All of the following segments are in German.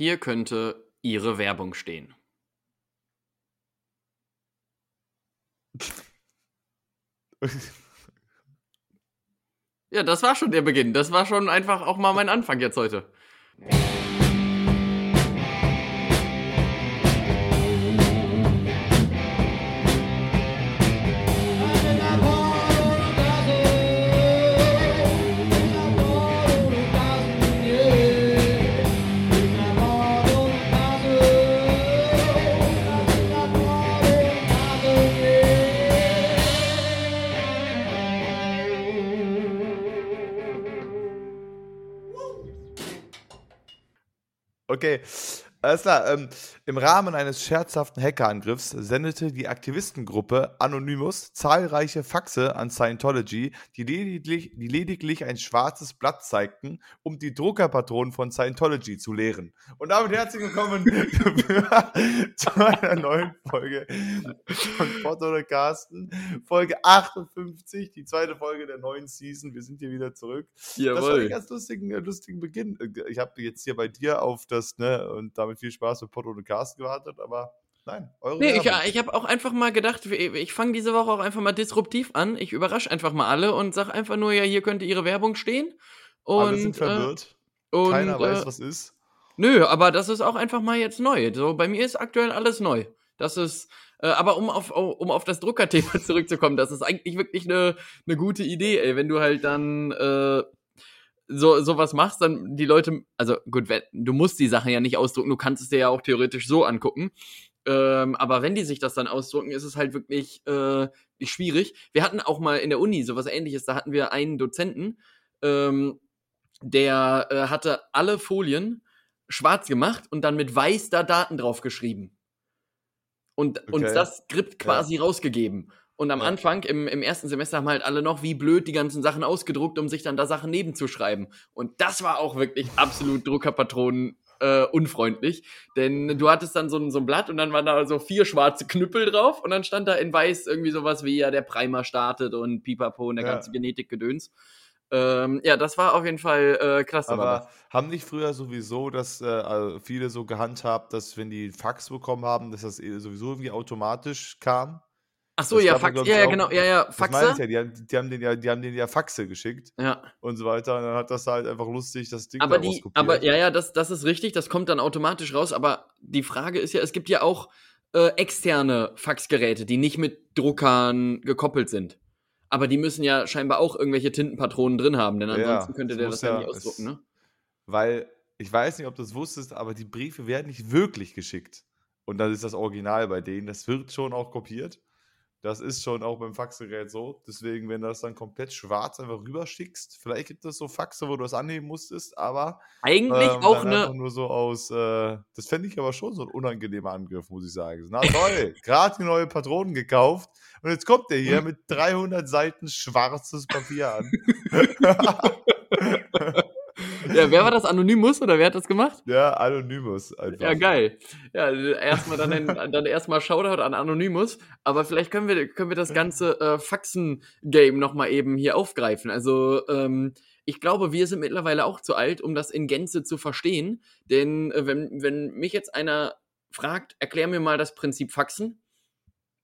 hier könnte Ihre Werbung stehen. Ja, das war schon der Beginn. Das war schon einfach auch mal mein Anfang jetzt heute. Okay, alles klar. Ähm, Im Rahmen eines scherzhaften Hackerangriffs sendete die Aktivistengruppe Anonymous zahlreiche Faxe an Scientology, die lediglich, die lediglich ein schwarzes Blatt zeigten, um die Druckerpatronen von Scientology zu leeren. Und damit herzlich willkommen zu einer neuen Folge von Potto oder Carsten. Folge 58, die zweite Folge der neuen Season. Wir sind hier wieder zurück. Jawohl. Das war ein ganz lustigen, lustigen Beginn. Ich habe jetzt hier bei dir auf das, ne, und damit viel Spaß mit Potto und Carsten gewartet, aber nein, eure Nee, ich, ich habe auch einfach mal gedacht, ich fange diese Woche auch einfach mal disruptiv an. Ich überrasche einfach mal alle und sag einfach nur, ja, hier könnte Ihre Werbung stehen. Und, Alle sind verwirrt. Äh, und, Keiner weiß, äh, was ist. Nö, aber das ist auch einfach mal jetzt neu. So, bei mir ist aktuell alles neu. Das ist, äh, aber um auf, um auf das Druckerthema zurückzukommen, das ist eigentlich wirklich eine, eine gute Idee, ey, wenn du halt dann äh, so sowas machst, dann die Leute, also gut, du musst die Sachen ja nicht ausdrucken, du kannst es dir ja auch theoretisch so angucken. Ähm, aber wenn die sich das dann ausdrucken, ist es halt wirklich äh, schwierig. Wir hatten auch mal in der Uni sowas ähnliches, da hatten wir einen Dozenten, ähm, der äh, hatte alle Folien schwarz gemacht und dann mit weiß da Daten drauf geschrieben. Und uns Okay. das Skript quasi rausgegeben. Und am Ja. Anfang, im, im ersten Semester, haben halt alle noch wie blöd die ganzen Sachen ausgedruckt, um sich dann da Sachen nebenzuschreiben. Und das war auch wirklich absolut Druckerpatronen äh, unfreundlich. Denn du hattest dann so ein, so ein Blatt und dann waren da so vier schwarze Knüppel drauf und dann stand da in weiß irgendwie sowas wie ja der Primer startet und Pipapo und der Ja. ganze Genetikgedöns. Ähm, ja, das war auf jeden Fall äh, klasse. Aber haben nicht früher sowieso, dass äh, also viele so gehandhabt, dass wenn die Fax bekommen haben, dass das eh sowieso irgendwie automatisch kam? Ach so, das ja, ja, Fax, ja, ja, auch. genau, ja, ja, Faxe. ja, die haben, die, haben den ja, die haben den ja Faxe geschickt Ja. und so weiter. Und dann hat das halt einfach lustig das Ding Aber daraus die, aber ja, ja, das, das ist richtig, das kommt dann automatisch raus, aber die Frage ist ja, es gibt ja auch äh, externe Faxgeräte, die nicht mit Druckern gekoppelt sind. Aber die müssen ja scheinbar auch irgendwelche Tintenpatronen drin haben, denn Ja, ansonsten könnte es der das ja ja- nicht ausdrucken, es- ne? Weil, ich weiß nicht, ob du das wusstest, aber die Briefe werden nicht wirklich geschickt. Und das ist das Original bei denen. Das wird schon auch kopiert. Das ist schon auch beim Faxgerät so. Deswegen, wenn du das dann komplett schwarz einfach rüberschickst, vielleicht gibt es so Faxe, wo du das annehmen musstest, aber Eigentlich ähm, auch eine. nur so aus, äh, das fände ich aber schon so ein unangenehmer Angriff, muss ich sagen. Na toll, gerade die neue Patronen gekauft und jetzt kommt der hier mit 300 Seiten schwarzes Papier an. Ja, wer war das? Anonymous oder wer hat das gemacht? ja, Anonymous einfach. Ja, geil. Ja, erstmal dann, ein- dann erstmal Shoutout an Anonymous. Aber vielleicht können wir, können wir das ganze äh, Faxen-Game nochmal eben hier aufgreifen. Also, ähm, ich glaube, wir sind mittlerweile auch zu alt, um das in Gänze zu verstehen. Denn äh, wenn, wenn mich jetzt einer fragt, erklär mir mal das Prinzip Faxen,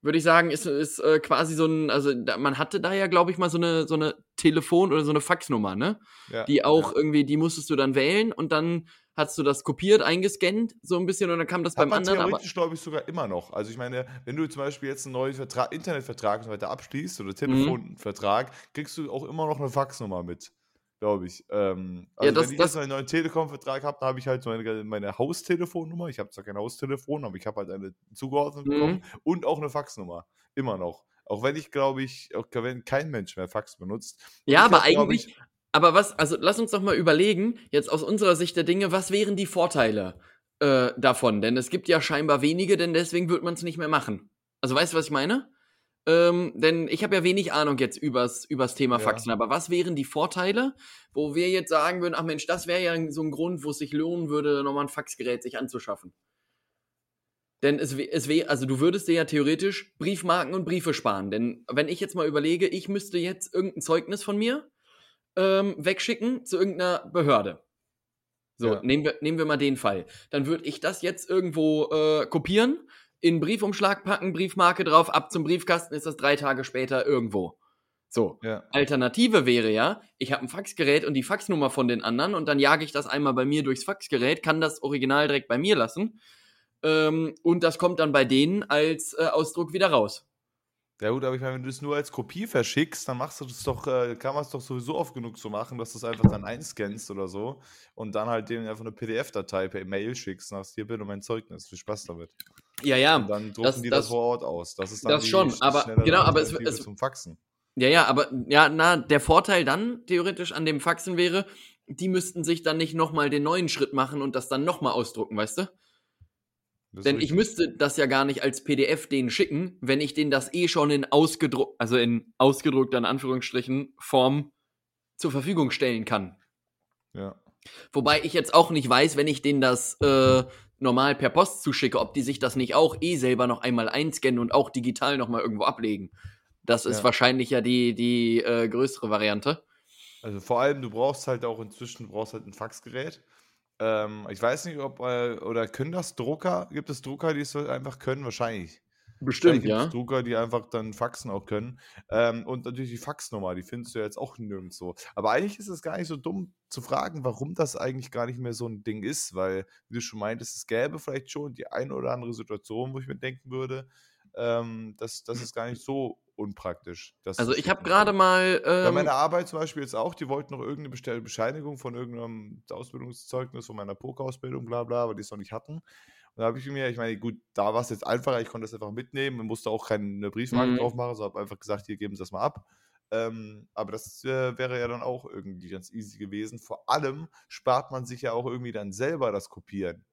würde ich sagen, ist, ist äh, quasi so ein, also da, man hatte da ja, glaube ich, mal so eine, so eine Telefon- oder so eine Faxnummer, ne? Ja, die auch ja. irgendwie, die musstest du dann wählen und dann hast du das kopiert, eingescannt, so ein bisschen und dann kam das Hat beim man anderen, theoretisch, glaube ich, sogar immer noch. Also ich meine, wenn du zum Beispiel jetzt einen neuen Vertrag, Internetvertrag und so weiter abschließt Mhm. oder Telefonvertrag, kriegst du auch immer noch eine Faxnummer mit, glaube ich. Ähm, also Ja, das- wenn ich das- jetzt einen neuen Telekom-Vertrag habe, dann habe ich halt meine, meine Haustelefonnummer. Ich habe zwar kein Haustelefon, aber ich habe halt eine zugeordnet Mhm. bekommen und auch eine Faxnummer. Immer noch. Auch wenn ich, glaube ich, auch wenn kein Mensch mehr Fax benutzt. ja, ich aber hab, eigentlich, aber was, also lass uns doch mal überlegen, jetzt aus unserer Sicht der Dinge, was wären die Vorteile äh, davon? Denn es gibt ja scheinbar wenige, denn deswegen wird man es nicht mehr machen. Also weißt du, was ich meine? Ähm, denn ich habe ja wenig Ahnung jetzt übers, übers Thema Ja. Faxen, aber was wären die Vorteile, wo wir jetzt sagen würden, ach Mensch, das wäre ja so ein Grund, wo es sich lohnen würde, nochmal ein Faxgerät sich anzuschaffen? Denn es, es wäre, also du würdest dir ja theoretisch Briefmarken und Briefe sparen. Denn wenn ich jetzt mal überlege, ich müsste jetzt irgendein Zeugnis von mir ähm, wegschicken zu irgendeiner Behörde. So, Ja. nehmen, wir, nehmen wir mal den Fall. Dann würde ich das jetzt irgendwo äh, kopieren, in Briefumschlag packen, Briefmarke drauf, ab zum Briefkasten ist das drei Tage später irgendwo. So. Ja. Alternative wäre ja, ich habe ein Faxgerät und die Faxnummer von den anderen und dann jage ich das einmal bei mir durchs Faxgerät, kann das Original direkt bei mir lassen ähm, und das kommt dann bei denen als äh, Ausdruck wieder raus. Ja gut, aber ich meine, wenn du es nur als Kopie verschickst, dann machst du das doch, äh, kann man es doch sowieso oft genug so machen, dass du es einfach dann einscannst oder so und dann halt denen einfach eine PDF-Datei per Mail schickst und sagst, hier bitte mein Zeugnis, viel Spaß damit. Ja, ja. Und dann drucken das- die das, das- vor Ort aus. Das ist dann das die schon, sch- aber- genau, aber es- es- zum Faxen. Ja, ja, aber ja, na, der Vorteil dann theoretisch an dem Faxen wäre, die müssten sich dann nicht nochmal den neuen Schritt machen und das dann nochmal ausdrucken, weißt du? Das Denn ich müsste das ja gar nicht als PDF denen schicken, wenn ich denen das eh schon in ausgedruckt, also in ausgedruckter in Anführungsstrichen Form zur Verfügung stellen kann. Ja. Wobei ich jetzt auch nicht weiß, wenn ich denen das äh, normal per Post zuschicke, ob die sich das nicht auch eh selber noch einmal einscannen und auch digital nochmal irgendwo ablegen. Das ist Ja. wahrscheinlich ja die, die äh, größere Variante. Also vor allem, du brauchst halt auch inzwischen, brauchst halt ein Faxgerät. Ähm, ich weiß nicht, ob, äh, oder können das Drucker, gibt es Drucker, die es einfach können? Wahrscheinlich. Bestimmt, ja. es Drucker, die einfach dann faxen auch können. Ähm, und natürlich die Faxnummer, die findest du jetzt auch nirgendwo. Aber eigentlich ist es gar nicht so dumm zu fragen, warum das eigentlich gar nicht mehr so ein Ding ist, weil, wie du schon meintest, es gäbe vielleicht schon die eine oder andere Situation, wo ich mir denken würde, ähm, das, das ist gar nicht so unpraktisch. das Also ich habe gerade mal. Bei Ähm, meiner Arbeit zum Beispiel jetzt auch, die wollten noch irgendeine Bestell- Bescheinigung von irgendeinem Ausbildungszeugnis von meiner Poker-Ausbildung, bla bla, aber die es noch nicht hatten. Und da habe ich mir, ich meine, gut, da war es jetzt einfacher, ich konnte das einfach mitnehmen und musste auch keine Briefmarke Mhm. drauf machen, so habe einfach gesagt, hier geben Sie das mal ab. Ähm, aber das äh, wäre ja dann auch irgendwie ganz easy gewesen. Vor allem spart man sich ja auch irgendwie dann selber das Kopieren.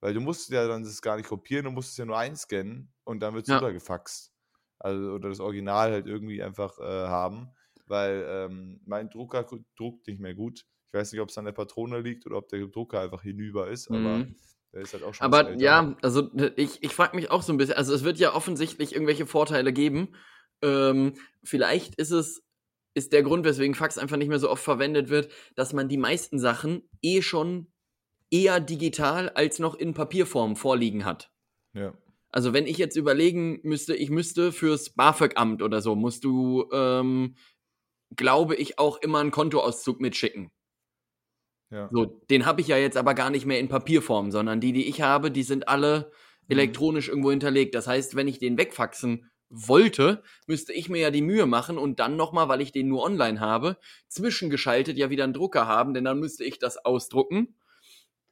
Weil du musst ja dann das gar nicht kopieren, du musst es ja nur einscannen und dann wird es Ja. rübergefaxt. Also, oder das Original halt irgendwie einfach äh, haben. Weil ähm, mein Drucker druckt nicht mehr gut. Ich weiß nicht, ob es an der Patrone liegt oder ob der Drucker einfach hinüber ist, aber Mhm. der ist halt auch schon Aber ja, also ich, ich frage mich auch so ein bisschen, also es wird ja offensichtlich irgendwelche Vorteile geben. Ähm, vielleicht ist es, ist der Grund, weswegen Fax einfach nicht mehr so oft verwendet wird, dass man die meisten Sachen eh schon eher digital als noch in Papierform vorliegen hat. Ja. Also wenn ich jetzt überlegen müsste, ich müsste fürs BAföG-Amt oder so, musst du, ähm, glaube ich, auch immer einen Kontoauszug mitschicken. Ja. So, den habe ich ja jetzt aber gar nicht mehr in Papierform, sondern die, die ich habe, die sind alle Mhm. elektronisch irgendwo hinterlegt. Das heißt, wenn ich den wegfaxen wollte, müsste ich mir ja die Mühe machen und dann nochmal, weil ich den nur online habe, zwischengeschaltet ja wieder einen Drucker haben, denn dann müsste ich das ausdrucken,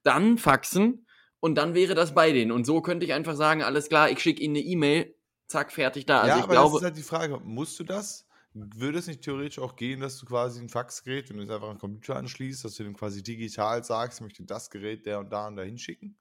dann faxen und dann wäre das bei denen. Und so könnte ich einfach sagen, alles klar, ich schicke ihnen eine E-Mail, zack, fertig da. Also ja, ich aber das glaube, ist halt die Frage, musst du das? Würde es nicht theoretisch auch gehen, dass du quasi ein Faxgerät, wenn du es einfach an Computer anschließt, dass du dem quasi digital sagst, ich möchte das Gerät der und da und da hinschicken?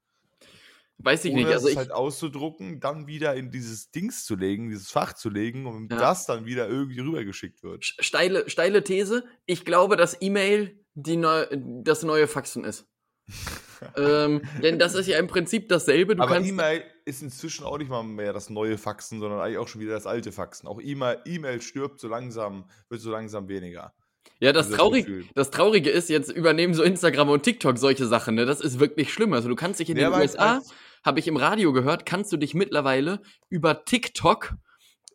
weiß ich Ohne nicht. Also es ich, halt auszudrucken, dann wieder in dieses Dings zu legen, dieses Fach zu legen und Ja. das dann wieder irgendwie rübergeschickt wird. steile, steile These. Ich glaube, dass E-Mail die neu, das neue Faxen ist. ähm, denn das ist ja im Prinzip dasselbe. Du Aber E-Mail ist inzwischen auch nicht mal mehr das neue Faxen, sondern eigentlich auch schon wieder das alte Faxen. Auch E-Mail stirbt so langsam, wird so langsam weniger. ja, das, dieses Traurig, Gefühl. das Traurige ist, jetzt übernehmen so Instagram und TikTok solche Sachen. Ne? Das ist wirklich schlimm. Also du kannst dich in Ja, den USA, habe ich im Radio gehört, kannst du dich mittlerweile über TikTok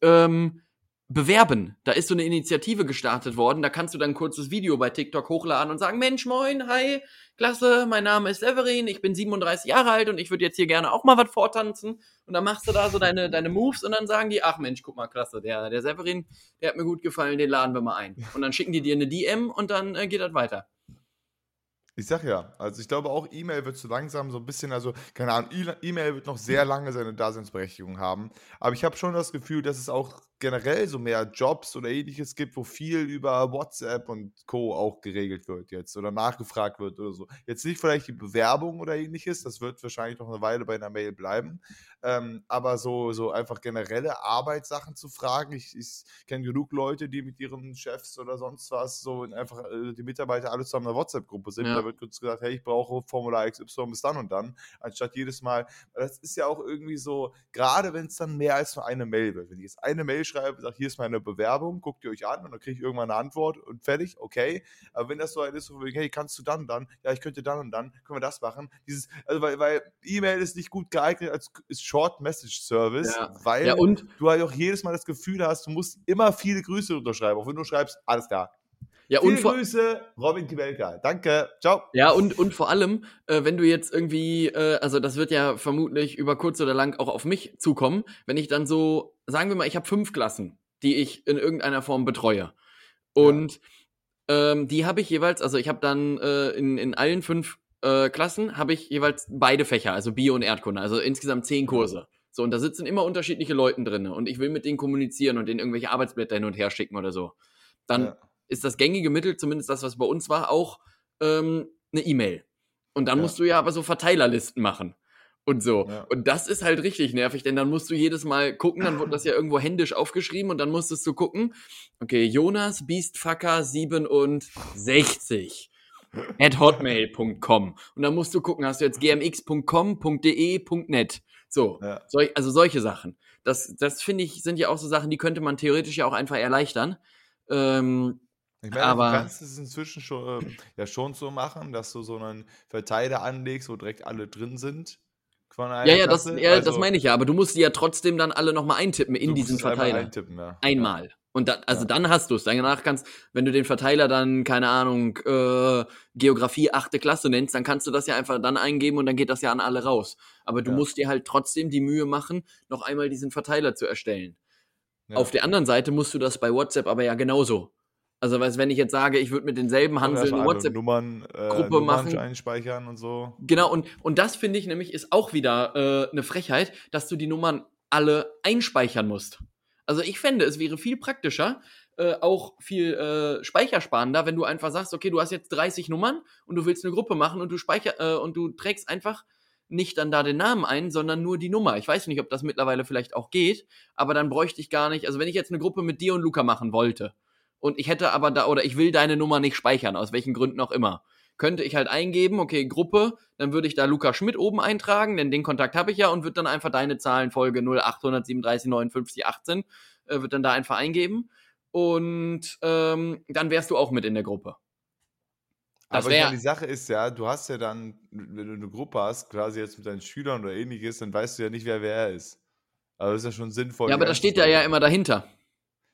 ähm, bewerben. Da ist so eine Initiative gestartet worden. Da kannst du dann ein kurzes Video bei TikTok hochladen und sagen, Mensch, moin, hi, klasse, mein Name ist Severin, ich bin 37 Jahre alt und ich würde jetzt hier gerne auch mal was vortanzen. Und dann machst du da so deine, deine Moves und dann sagen die, ach Mensch, guck mal, klasse, der, der Severin, der hat mir gut gefallen, den laden wir mal ein. Und dann schicken die dir eine DM und dann äh, geht das weiter. Ich sag ja, also ich glaube auch, E-Mail wird so langsam so ein bisschen, also keine Ahnung, E-Mail wird noch sehr lange seine Daseinsberechtigung haben. Aber ich habe schon das Gefühl, dass es auch generell so mehr Jobs oder ähnliches gibt, wo viel über WhatsApp und Co. auch geregelt wird jetzt oder nachgefragt wird oder so. Jetzt nicht vielleicht die Bewerbung oder ähnliches, das wird wahrscheinlich noch eine Weile bei einer Mail bleiben. Ähm, aber so, so einfach generelle Arbeitssachen zu fragen. Ich, ich kenne genug Leute, die mit ihren Chefs oder sonst was so in einfach äh, die Mitarbeiter alle zusammen in einer WhatsApp-Gruppe sind. Ja. Da wird kurz gesagt, hey, ich brauche Formular XY bis dann und dann, anstatt jedes Mal. Das ist ja auch irgendwie so, gerade wenn es dann mehr als nur eine Mail wird. Wenn ich jetzt eine Mail schreibe, sage, hier ist meine Bewerbung, guckt ihr euch an und dann kriege ich irgendwann eine Antwort und fertig, okay. Aber wenn das so ein ist, so, hey, kannst du dann und dann? Ja, ich könnte dann und dann, können wir das machen? Dieses, also weil, weil E-Mail ist nicht gut geeignet als Short Message Service, Ja. weil Ja, und du halt auch jedes Mal das Gefühl hast, du musst immer viele Grüße unterschreiben. Auch wenn du schreibst, alles klar. Ja, und Viele vor, Grüße, Robin Kibelka. Danke. Ciao. Ja, und, und vor allem, äh, wenn du jetzt irgendwie, äh, also das wird ja vermutlich über kurz oder lang auch auf mich zukommen, wenn ich dann so, sagen wir mal, ich habe fünf Klassen, die ich in irgendeiner Form betreue. Und ähm, die habe ich jeweils, also ich habe dann äh, in, in allen fünf äh, Klassen habe ich jeweils beide Fächer, also Bio und Erdkunde, also insgesamt zehn Kurse. So, und da sitzen immer unterschiedliche Leute drin und ich will mit denen kommunizieren und denen irgendwelche Arbeitsblätter hin und her schicken oder so. Dann Ja. Ist das gängige Mittel, zumindest das, was bei uns war, auch ähm, eine E-Mail. Und dann Ja. musst du ja aber so Verteilerlisten machen und so. Ja. Und das ist halt richtig nervig, denn dann musst du jedes Mal gucken, dann wird das ja irgendwo händisch aufgeschrieben und dann musstest du gucken, okay, Jonas Beastfucker 67 at hotmail.com und dann musst du gucken, hast du jetzt gmx.com.de.net. So, Ja. Sol also solche Sachen. Das, das finde ich, sind ja auch so Sachen, die könnte man theoretisch ja auch einfach erleichtern. Ähm, Ich meine, Aber- du kannst es inzwischen schon, ähm, ja schon so machen, dass du so einen Verteiler anlegst, wo direkt alle drin sind. Ja, ja, das, ja das Also, meine ich ja, aber du musst die ja trotzdem dann alle nochmal eintippen in diesen Verteiler. Eintippen, ja. Einmal. Und dann, also Ja. dann hast du es. Danach kannst, wenn du den Verteiler dann, keine Ahnung, äh, Geografie achte Klasse nennst, dann kannst du das ja einfach dann eingeben und dann geht das ja an alle raus. Aber du Ja. musst dir halt trotzdem die Mühe machen, noch einmal diesen Verteiler zu erstellen. Ja. Auf der anderen Seite musst du das bei WhatsApp aber ja genauso. Also, weißt, wenn ich jetzt sage, ich würde mit denselben Hanseln erstmal eine alle WhatsApp Nummern, äh, machen. einspeichern und so. Genau, und, und das finde ich nämlich ist auch wieder äh, eine Frechheit, dass du die Nummern alle einspeichern musst. Also ich fände, es wäre viel praktischer, äh, auch viel äh, speichersparender, wenn du einfach sagst, okay, du hast jetzt 30 Nummern und du willst eine Gruppe machen und du speicher äh, und du trägst einfach nicht dann da den Namen ein, sondern nur die Nummer. Ich weiß nicht, ob das mittlerweile vielleicht auch geht, aber dann bräuchte ich gar nicht, also wenn ich jetzt eine Gruppe mit dir und Luca machen wollte und ich hätte aber da, oder ich will deine Nummer nicht speichern, aus welchen Gründen auch immer, könnte ich halt eingeben, okay, Gruppe, dann würde ich da Luca Schmidt oben eintragen, denn den Kontakt habe ich ja und würde dann einfach deine Zahlenfolge 0837 59 18, äh, wird dann da einfach eingeben und ähm, dann wärst du auch mit in der Gruppe. Das Aber wär- meine, die Sache ist ja, du hast ja dann, wenn du eine Gruppe hast, quasi jetzt mit deinen Schülern oder ähnliches, dann weißt du ja nicht, wer wer ist. Also ist ja schon sinnvoll. Ja, aber das steht ja ja immer dahinter.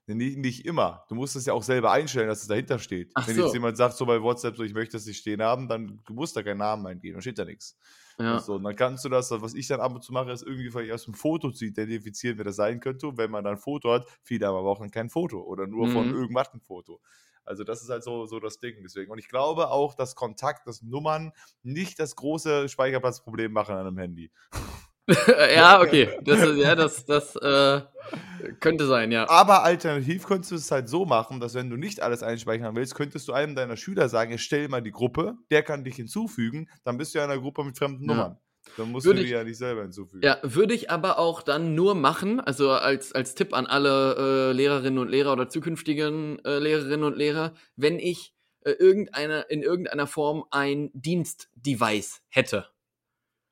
Nee, Nicht, nicht immer. Du musst es ja auch selber einstellen, dass es dahinter steht. Ach Wenn so. jetzt jemand sagt, so bei WhatsApp, so ich möchte das nicht stehen haben, dann du musst da keinen Namen eingeben, dann steht da nichts. Ja. Und, so. und dann kannst du das, was ich dann ab und zu mache, ist irgendwie vielleicht aus dem Foto zu identifizieren, wer das sein könnte. Und wenn man dann ein Foto hat, viele haben aber auch dann kein Foto oder nur von Mhm. irgendwas ein Foto. Also das ist halt so, so das Ding. Deswegen. Und ich glaube auch, dass Kontakt, dass Nummern nicht das große Speicherplatzproblem machen an einem Handy. ja, okay. Das, ist, ja, das, das äh, könnte sein, ja. Aber alternativ könntest du es halt so machen, dass wenn du nicht alles einspeichern willst, könntest du einem deiner Schüler sagen, erstell mal die Gruppe, der kann dich hinzufügen, dann bist du ja in einer Gruppe mit fremden Ja. Nummern. Dann musst Würde du die ich- ja nicht selber hinzufügen. Ja, würde ich aber auch dann nur machen, also als, als Tipp an alle äh, Lehrerinnen und Lehrer oder zukünftigen äh, Lehrerinnen und Lehrer, wenn ich äh, irgendeine, in irgendeiner Form ein Dienstdevice hätte.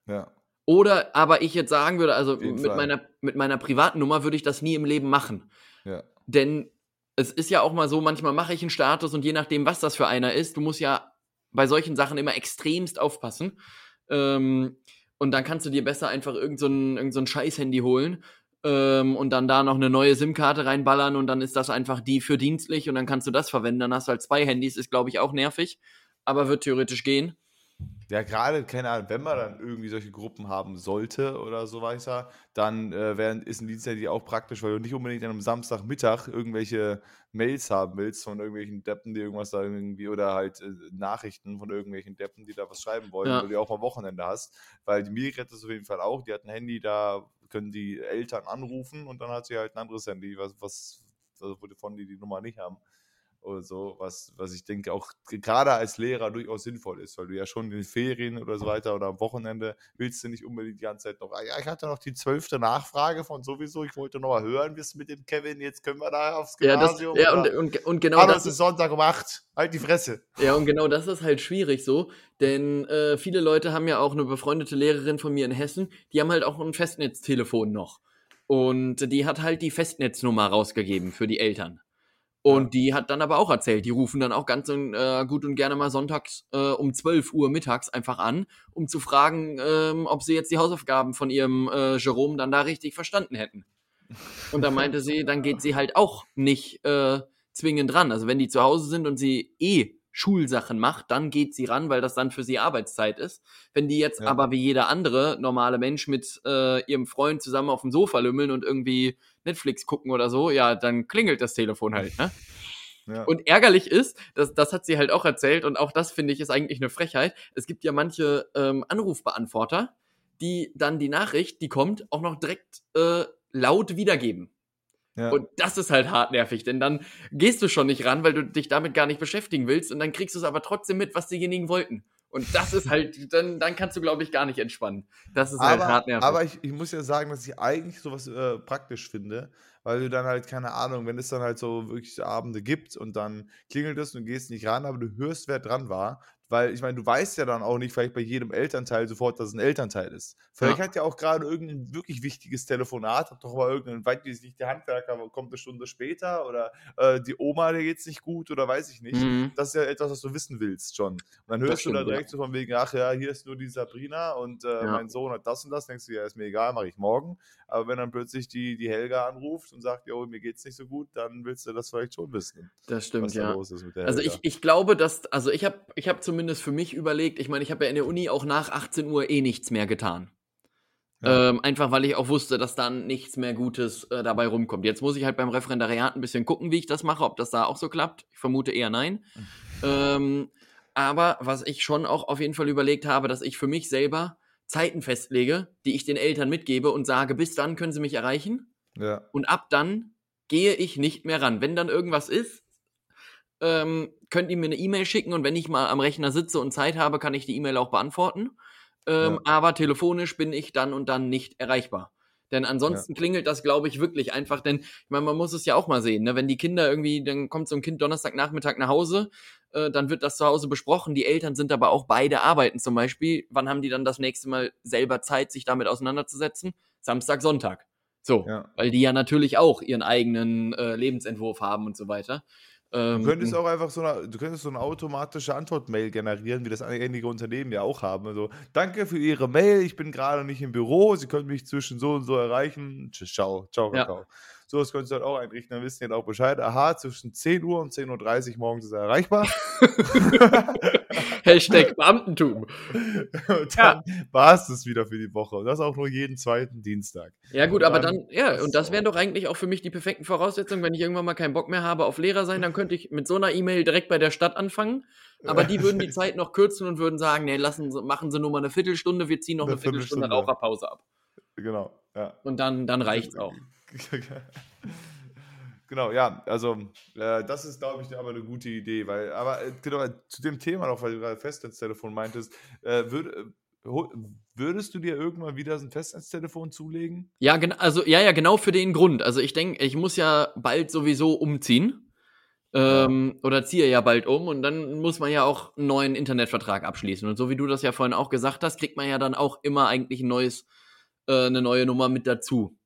ja. Oder aber ich jetzt sagen würde, also mit Fall. meiner, mit meiner privaten Nummer würde ich das nie im Leben machen. ja. Denn es ist ja auch mal so, manchmal mache ich einen Status und je nachdem, was das für einer ist, du musst ja bei solchen Sachen immer extremst aufpassen. Ähm, und dann kannst du dir besser einfach irgend so irgend so Scheiß-Handy holen ähm, und dann da noch eine neue SIM-Karte reinballern und dann ist das einfach die für dienstlich und dann kannst du das verwenden. Dann hast du halt zwei Handys, ist glaube ich auch nervig, aber wird theoretisch gehen. Ja, gerade, keine Ahnung, wenn man dann irgendwie solche Gruppen haben sollte oder so weiter, dann äh, wär, ist ein Diensthandy auch praktisch, weil du nicht unbedingt an einem Samstagmittag irgendwelche Mails haben willst von irgendwelchen Deppen, die irgendwas da irgendwie oder halt äh, Nachrichten von irgendwelchen Deppen, die da was schreiben wollen, Ja. weil du auch mal Wochenende hast. Weil die Miri hat das auf jeden Fall auch, die hat ein Handy, da können die Eltern anrufen und dann hat sie halt ein anderes Handy, was, was also wovon die die Nummer nicht haben oder so, was, was ich denke auch gerade als Lehrer durchaus sinnvoll ist, weil du ja schon in den Ferien oder so weiter oder am Wochenende willst du nicht unbedingt die ganze Zeit noch, ah ja, ich hatte noch die zwölfte Nachfrage von sowieso, ich wollte noch mal hören, wie es mit dem Kevin, jetzt können wir da aufs Ja, das, Gymnasium. ja und, und, und genau Hallo, das es ist Sonntag um 8, halt die Fresse. Ja, und genau das ist halt schwierig so, denn äh, viele Leute haben ja auch eine befreundete Lehrerin von mir in Hessen, die haben halt auch ein Festnetztelefon noch. Und die hat halt die Festnetznummer rausgegeben für die Eltern. Und die hat dann aber auch erzählt, die rufen dann auch ganz äh, gut und gerne mal sonntags äh, um 12 Uhr mittags einfach an, um zu fragen, ähm, ob sie jetzt die Hausaufgaben von ihrem äh, Jerome dann da richtig verstanden hätten. Und da meinte sie, dann geht sie halt auch nicht äh, zwingend ran. Also wenn die zu Hause sind und sie eh Schulsachen macht, dann geht sie ran, weil das dann für sie Arbeitszeit ist. Wenn die jetzt ja. aber wie jeder andere normale Mensch mit äh, ihrem Freund zusammen auf dem Sofa lümmeln und irgendwie Netflix gucken oder so, ja, dann klingelt das Telefon halt, ne? Ja. Und ärgerlich ist, das, das hat sie halt auch erzählt und auch das finde ich ist eigentlich eine Frechheit. Es gibt ja manche ähm, Anrufbeantworter, die dann die Nachricht, die kommt, auch noch direkt äh, laut wiedergeben. Ja. Und das ist halt hartnervig, denn dann gehst du schon nicht ran, weil du dich damit gar nicht beschäftigen willst und dann kriegst du es aber trotzdem mit, was diejenigen wollten. Und das ist halt, dann, dann kannst du, glaube ich, gar nicht entspannen. Das ist halt aber, halt hartnervig. Aber ich, ich muss ja sagen, dass ich eigentlich sowas äh, praktisch finde, weil du dann halt, keine Ahnung, wenn es dann halt so wirklich Abende gibt und dann klingelt es und du gehst nicht ran, aber du hörst, wer dran war, weil ich meine, du weißt ja dann auch nicht vielleicht bei jedem Elternteil sofort, dass es ein Elternteil ist. Vielleicht ja. hat ja auch gerade irgendein wirklich wichtiges Telefonat, hat doch mal irgendein, weiß ich nicht, der Handwerker kommt eine Stunde später oder äh, die Oma, der geht es nicht gut oder weiß ich nicht. Mhm. Das ist ja etwas, was du wissen willst schon. Und dann hörst stimmt, du da direkt ja. so von wegen, ach ja, hier ist nur die Sabrina und äh, ja. mein Sohn hat das und das, denkst du, ja, ist mir egal, mache ich morgen. Aber wenn dann plötzlich die, die Helga anruft und sagt, jo, mir geht's nicht so gut, dann willst du das vielleicht schon wissen. Das stimmt, ja. also ich, ich glaube, dass, also ich habe ich hab zumindest für mich überlegt, ich meine, ich habe ja in der Uni auch nach 18 Uhr eh nichts mehr getan. Ja. Ähm, einfach weil ich auch wusste, dass dann nichts mehr Gutes äh, dabei rumkommt. Jetzt muss ich halt beim Referendariat ein bisschen gucken, wie ich das mache, ob das da auch so klappt. Ich vermute eher nein. Mhm. Ähm, aber was ich schon auch auf jeden Fall überlegt habe, dass ich für mich selber Zeiten festlege, die ich den Eltern mitgebe und sage, bis dann können sie mich erreichen. Ja. Und ab dann gehe ich nicht mehr ran. Wenn dann irgendwas ist, ähm, könnt ihr mir eine E-Mail schicken und wenn ich mal am Rechner sitze und Zeit habe, kann ich die E-Mail auch beantworten. Ähm, ja. Aber telefonisch bin ich dann und dann nicht erreichbar. Denn ansonsten ja. klingelt das, glaube ich, wirklich einfach, denn ich meine, man muss es ja auch mal sehen, ne? wenn die Kinder irgendwie, dann kommt so ein Kind Donnerstagnachmittag nach Hause, äh, dann wird das zu Hause besprochen, die Eltern sind aber auch beide arbeiten zum Beispiel. Wann haben die dann das nächste Mal selber Zeit, sich damit auseinanderzusetzen? Samstag, Sonntag. So, ja. weil die ja natürlich auch ihren eigenen äh, Lebensentwurf haben und so weiter. Ähm, du könntest auch einfach so eine, du könntest so eine automatische Antwortmail generieren, wie das einige Unternehmen ja auch haben. Also, danke für Ihre Mail, ich bin gerade nicht im Büro, Sie können mich zwischen so und so erreichen. Ciao, ciao, ciao. Ja. So, das könntest du halt auch einrichten, dann wissen die halt auch Bescheid. Aha, zwischen 10 Uhr und 10.30 Uhr morgens ist er erreichbar. Hashtag Beamtentum. und dann ja. war es das wieder für die Woche. Und das auch nur jeden zweiten Dienstag. Ja, gut, und aber dann, ja, und das wären doch eigentlich auch für mich die perfekten Voraussetzungen, wenn ich irgendwann mal keinen Bock mehr habe auf Lehrer sein, dann könnte ich mit so einer E-Mail direkt bei der Stadt anfangen. Aber die würden die Zeit noch kürzen und würden sagen, nee, lassen Sie, machen Sie nur mal eine Viertelstunde, wir ziehen noch eine, eine Viertelstunde, Viertelstunde Raucherpause ab. Genau, ja. Und dann, dann reicht's auch. genau, ja, also äh, das ist, glaube ich, aber eine gute Idee, weil, aber äh, genau, zu dem Thema noch, weil du gerade Festnetztelefon meintest, äh, würd, äh, würdest du dir irgendwann wieder ein Festnetztelefon zulegen? Ja, also ja, ja, genau für den Grund. Also ich denke, ich muss ja bald sowieso umziehen. Ähm, ja. Oder ziehe ja bald um und dann muss man ja auch einen neuen Internetvertrag abschließen. Und so wie du das ja vorhin auch gesagt hast, kriegt man ja dann auch immer eigentlich ein neues, äh, eine neue Nummer mit dazu.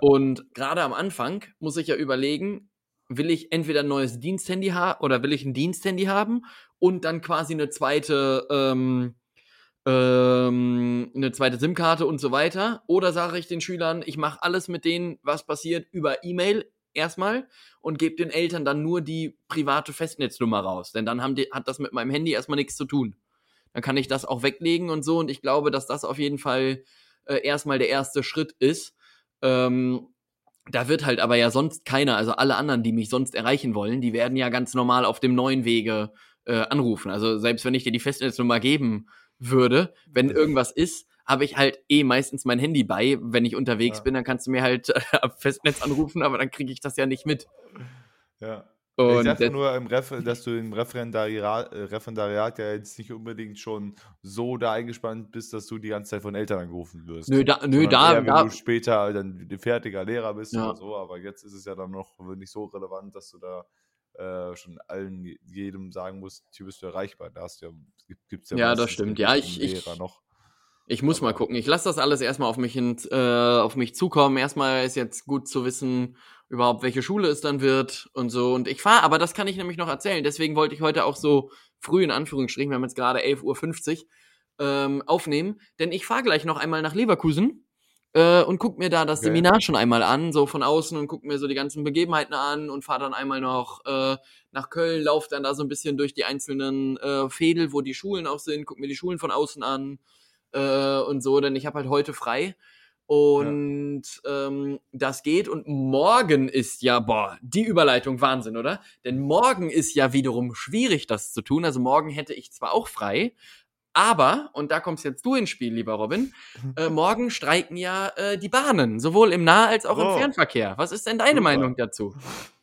Und gerade am Anfang muss ich ja überlegen, will ich entweder ein neues Diensthandy haben oder will ich ein Diensthandy haben und dann quasi eine zweite, ähm, ähm, eine zweite SIM-Karte und so weiter. Oder sage ich den Schülern, ich mache alles mit denen, was passiert, über E-Mail erstmal und gebe den Eltern dann nur die private Festnetznummer raus. Denn dann die, hat das mit meinem Handy erstmal nichts zu tun. Dann kann ich das auch weglegen und so. Und ich glaube, dass das auf jeden Fall äh, erstmal der erste Schritt ist, ähm, da wird halt aber ja sonst keiner, also alle anderen, die mich sonst erreichen wollen, die werden ja ganz normal auf dem neuen Wege äh, anrufen. Also selbst wenn ich dir die Festnetznummer geben würde, wenn irgendwas ist, habe ich halt eh meistens mein Handy bei, wenn ich unterwegs ja. bin, dann kannst du mir halt äh, Festnetz anrufen, aber dann kriege ich das ja nicht mit. Ja. Und ich dachte nur, im dass du im Referendariat, äh, Referendariat ja jetzt nicht unbedingt schon so da eingespannt bist, dass du die ganze Zeit von Eltern angerufen wirst. Nö, da, nö, da, eher, wenn da. du später dann fertiger Lehrer bist ja. oder so, aber jetzt ist es ja dann noch nicht so relevant, dass du da äh, schon allen, jedem sagen musst, hier bist du erreichbar. Da hast du ja, gibt's ja, ja das stimmt. Ja, ich, ich, noch. Ich muss mal gucken. Ich lasse das alles erstmal auf mich, hin, äh, auf mich zukommen. Erstmal ist jetzt gut zu wissen, überhaupt welche Schule es dann wird und so. Und ich fahre, aber das kann ich nämlich noch erzählen. Deswegen wollte ich heute auch so früh in Anführungsstrichen, wir haben jetzt gerade 11.50 Uhr, ähm, aufnehmen. Denn ich fahre gleich noch einmal nach Leverkusen äh, und guck mir da das okay. Seminar schon einmal an, so von außen und guck mir so die ganzen Begebenheiten an und fahre dann einmal noch äh, nach Köln, lauf dann da so ein bisschen durch die einzelnen äh, Fädel, wo die Schulen auch sind, guck mir die Schulen von außen an äh, und so, denn ich habe halt heute frei. Und ja. ähm, das geht. Und morgen ist ja, boah, die Überleitung Wahnsinn, oder? Denn morgen ist ja wiederum schwierig, das zu tun. Also morgen hätte ich zwar auch frei, aber, und da kommst jetzt du ins Spiel, lieber Robin, äh, morgen streiken ja äh, die Bahnen, sowohl im Nah- als auch oh. im Fernverkehr. Was ist denn deine Super. Meinung dazu?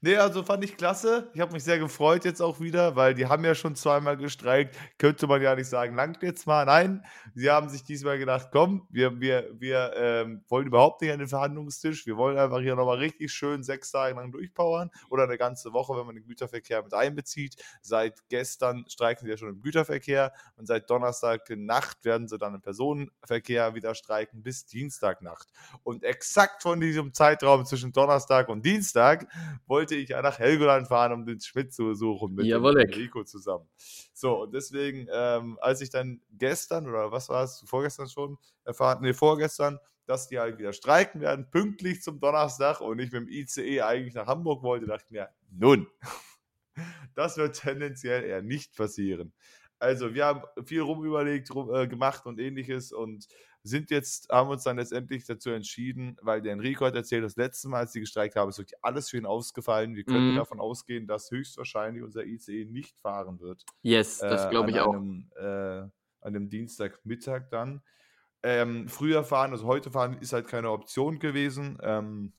Nee, also fand ich klasse. Ich habe mich sehr gefreut jetzt auch wieder, weil die haben ja schon zweimal gestreikt. Könnte man ja nicht sagen, langt jetzt mal. Nein, sie haben sich diesmal gedacht, komm, wir, wir, wir ähm, wollen überhaupt nicht an den Verhandlungstisch. Wir wollen einfach hier nochmal richtig schön sechs Tage lang durchpowern oder eine ganze Woche, wenn man den Güterverkehr mit einbezieht. Seit gestern streiken sie ja schon im Güterverkehr und seit Donnerstag Nacht werden sie dann im Personenverkehr wieder streiken bis Dienstagnacht. Und exakt von diesem Zeitraum zwischen Donnerstag und Dienstag wollte wollte ich ja nach Helgoland fahren, um den Schmidt zu suchen mit Rico zusammen. So, und deswegen, ähm, als ich dann gestern oder was war es, vorgestern schon erfahren, nee, vorgestern, dass die halt wieder streiken werden, pünktlich zum Donnerstag und ich mit dem ICE eigentlich nach Hamburg wollte, dachte ich mir, nun, das wird tendenziell eher nicht passieren. Also, wir haben viel rumüberlegt, rum, äh, gemacht und ähnliches und sind jetzt, haben uns dann letztendlich dazu entschieden, weil der Enrico hat erzählt, das letzte Mal, als sie gestreikt haben, ist wirklich alles für ihn ausgefallen. Wir können mhm. davon ausgehen, dass höchstwahrscheinlich unser ICE nicht fahren wird. Yes, das äh, glaube ich auch. Einem, äh, an dem Dienstagmittag dann. Ähm, früher fahren, also heute fahren, ist halt keine Option gewesen. Ähm,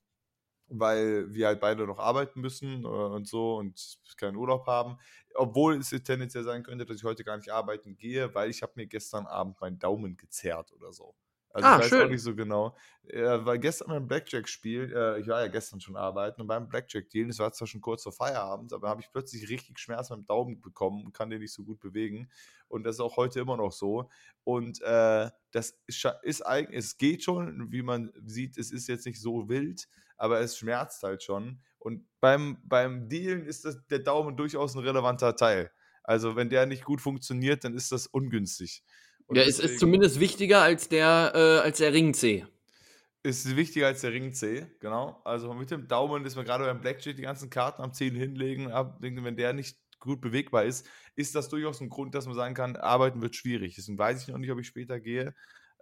weil wir halt beide noch arbeiten müssen äh, und so und keinen Urlaub haben. Obwohl es tendenziell sein könnte, dass ich heute gar nicht arbeiten gehe, weil ich habe mir gestern Abend meinen Daumen gezerrt oder so. Also ah, ich weiß schön. auch nicht so genau. Äh, weil gestern beim Blackjack-Spiel, äh, ich war ja gestern schon arbeiten und beim Blackjack-Deal, das war zwar schon kurz vor Feierabend, aber habe ich plötzlich richtig Schmerz beim Daumen bekommen und kann den nicht so gut bewegen. Und das ist auch heute immer noch so. Und äh, das ist, ist eigentlich, es geht schon, wie man sieht, es ist jetzt nicht so wild, aber es schmerzt halt schon. Und beim, beim Dealen ist das, der Daumen durchaus ein relevanter Teil. Also wenn der nicht gut funktioniert, dann ist das ungünstig. Und ja, es ist zumindest wichtiger als der, äh, als der Ring C. Ist wichtiger als der Ring C, genau. Also mit dem Daumen ist man gerade beim Blackjack die ganzen Karten am Zehen hinlegen, wenn der nicht gut bewegbar ist, ist das durchaus ein Grund, dass man sagen kann, arbeiten wird schwierig. Deswegen weiß ich noch nicht, ob ich später gehe.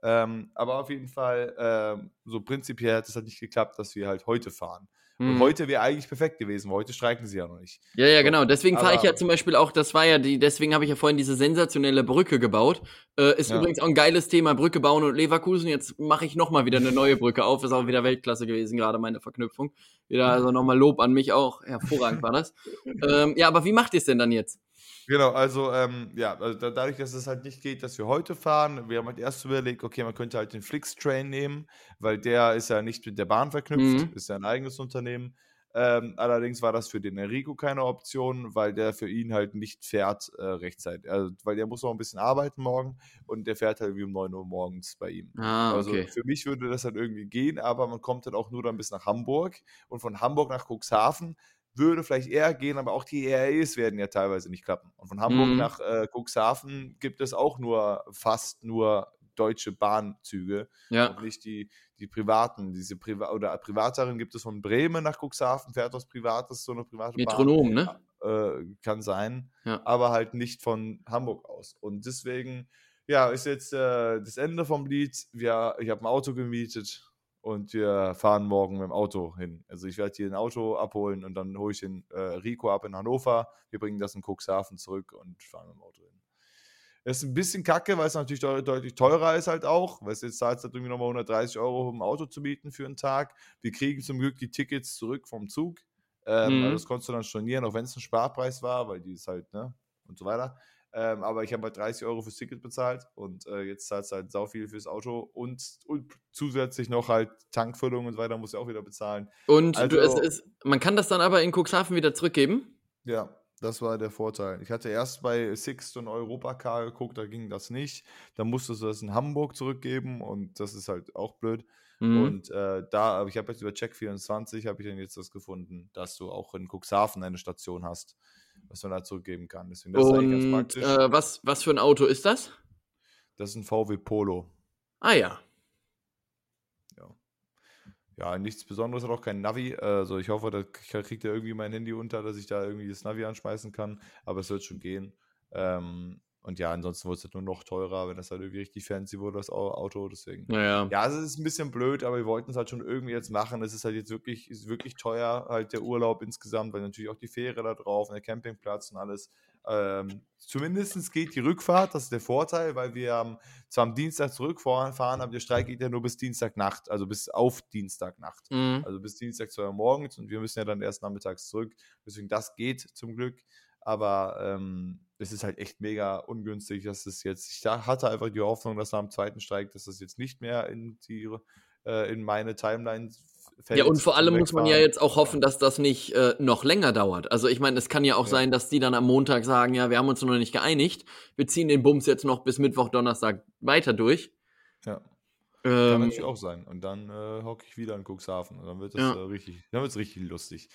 Ähm, aber auf jeden Fall, ähm, so prinzipiell hat es halt nicht geklappt, dass wir halt heute fahren. Und hm. heute wäre eigentlich perfekt gewesen, heute streiken sie ja noch nicht. Ja, ja, genau. Deswegen fahre ich ja zum Beispiel auch, das war ja die, deswegen habe ich ja vorhin diese sensationelle Brücke gebaut. Äh, ist ja. übrigens auch ein geiles Thema, Brücke bauen und Leverkusen. Jetzt mache ich nochmal wieder eine neue Brücke auf. Ist auch wieder Weltklasse gewesen, gerade meine Verknüpfung. Wieder also nochmal Lob an mich auch. Hervorragend war das. ähm, ja, aber wie macht ihr es denn dann jetzt? Genau, also ähm, ja, also dadurch, dass es halt nicht geht, dass wir heute fahren, wir haben halt erst überlegt, okay, man könnte halt den Flix-Train nehmen, weil der ist ja nicht mit der Bahn verknüpft, mhm. ist ja ein eigenes Unternehmen. Ähm, allerdings war das für den Enrico keine Option, weil der für ihn halt nicht fährt äh, rechtzeitig. Also, weil der muss noch ein bisschen arbeiten morgen und der fährt halt wie um 9 Uhr morgens bei ihm. Ah, also okay. für mich würde das halt irgendwie gehen, aber man kommt dann auch nur dann bis nach Hamburg und von Hamburg nach Cuxhaven würde vielleicht eher gehen, aber auch die ERAs werden ja teilweise nicht klappen. Und von Hamburg mhm. nach äh, Cuxhaven gibt es auch nur fast nur deutsche Bahnzüge ja. und nicht die, die privaten. Diese Priva oder privateren gibt es von Bremen nach Cuxhaven, fährt was Privates, so eine private Metronom, Bahn. ne? Äh, kann sein, ja. aber halt nicht von Hamburg aus. Und deswegen, ja, ist jetzt äh, das Ende vom Lied. Ja, ich habe ein Auto gemietet und wir fahren morgen mit dem Auto hin. Also ich werde hier ein Auto abholen und dann hole ich den äh, Rico ab in Hannover. Wir bringen das in Cuxhaven zurück und fahren mit dem Auto hin. Das ist ein bisschen kacke, weil es natürlich de deutlich teurer ist halt auch. Weil es jetzt zahlt halt irgendwie nochmal 130 Euro, um ein Auto zu mieten für einen Tag. Wir kriegen zum Glück die Tickets zurück vom Zug. Ähm, mhm. also das konntest du dann stornieren, auch wenn es ein Sparpreis war, weil die ist halt, ne, und so weiter. Ähm, aber ich habe halt 30 Euro fürs Ticket bezahlt und äh, jetzt zahlst du halt sau viel fürs Auto und, und zusätzlich noch halt Tankfüllung und so weiter, musst du auch wieder bezahlen. Und also, du, es ist, man kann das dann aber in Cuxhaven wieder zurückgeben? Ja, das war der Vorteil. Ich hatte erst bei Sixt und Europacar geguckt, da ging das nicht. Da musstest du das in Hamburg zurückgeben und das ist halt auch blöd. Mhm. Und äh, da, ich habe jetzt über Check24 habe ich dann jetzt das gefunden, dass du auch in Cuxhaven eine Station hast, was man da zurückgeben kann. Deswegen das und, ist ganz praktisch. Äh, was, was für ein Auto ist das? Das ist ein VW Polo. Ah ja. Ja. Ja, nichts Besonderes, hat auch kein Navi. Also ich hoffe, da kriegt er irgendwie mein Handy unter, dass ich da irgendwie das Navi anschmeißen kann. Aber es wird schon gehen. Ähm, und ja, ansonsten wurde es halt nur noch teurer, wenn das halt irgendwie richtig fancy wurde, das Auto. Deswegen. Naja. Ja, es ist ein bisschen blöd, aber wir wollten es halt schon irgendwie jetzt machen. Es ist halt jetzt wirklich, ist wirklich teuer, halt der Urlaub insgesamt, weil natürlich auch die Fähre da drauf, der Campingplatz und alles. Ähm, Zumindest geht die Rückfahrt, das ist der Vorteil, weil wir ähm, zwar am Dienstag zurückfahren, aber der Streik geht ja nur bis Dienstagnacht, also bis auf Dienstagnacht. Mhm. Also bis Dienstag 2 Uhr morgens und wir müssen ja dann erst nachmittags zurück. Deswegen, das geht zum Glück. Aber ähm, es ist halt echt mega ungünstig, dass es jetzt, ich hatte einfach die Hoffnung, dass nach dem zweiten Streik, dass das jetzt nicht mehr in die, äh, in meine Timeline fällt. Ja, und vor allem muss man ja jetzt auch hoffen, dass das nicht äh, noch länger dauert. Also ich meine, es kann ja auch ja. sein, dass die dann am Montag sagen, ja, wir haben uns noch nicht geeinigt, wir ziehen den Bums jetzt noch bis Mittwoch, Donnerstag weiter durch. Ja. Ähm, kann natürlich auch sein. Und dann äh, hocke ich wieder in Cuxhaven und dann wird es ja. äh, richtig, dann wird es richtig lustig.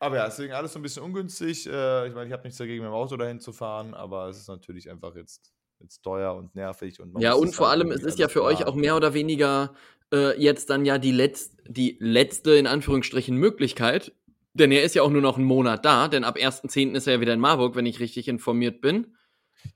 Aber ja, deswegen alles so ein bisschen ungünstig. Äh, ich meine, ich habe nichts dagegen, mit dem Auto dahin zu fahren, aber es ist natürlich einfach jetzt, jetzt teuer und nervig. Und ja, und vor halt allem, es ist ja für euch auch mehr oder weniger äh, jetzt dann ja die, letz die letzte, in Anführungsstrichen, Möglichkeit. Denn er ist ja auch nur noch einen Monat da, denn ab 1.10. ist er ja wieder in Marburg, wenn ich richtig informiert bin.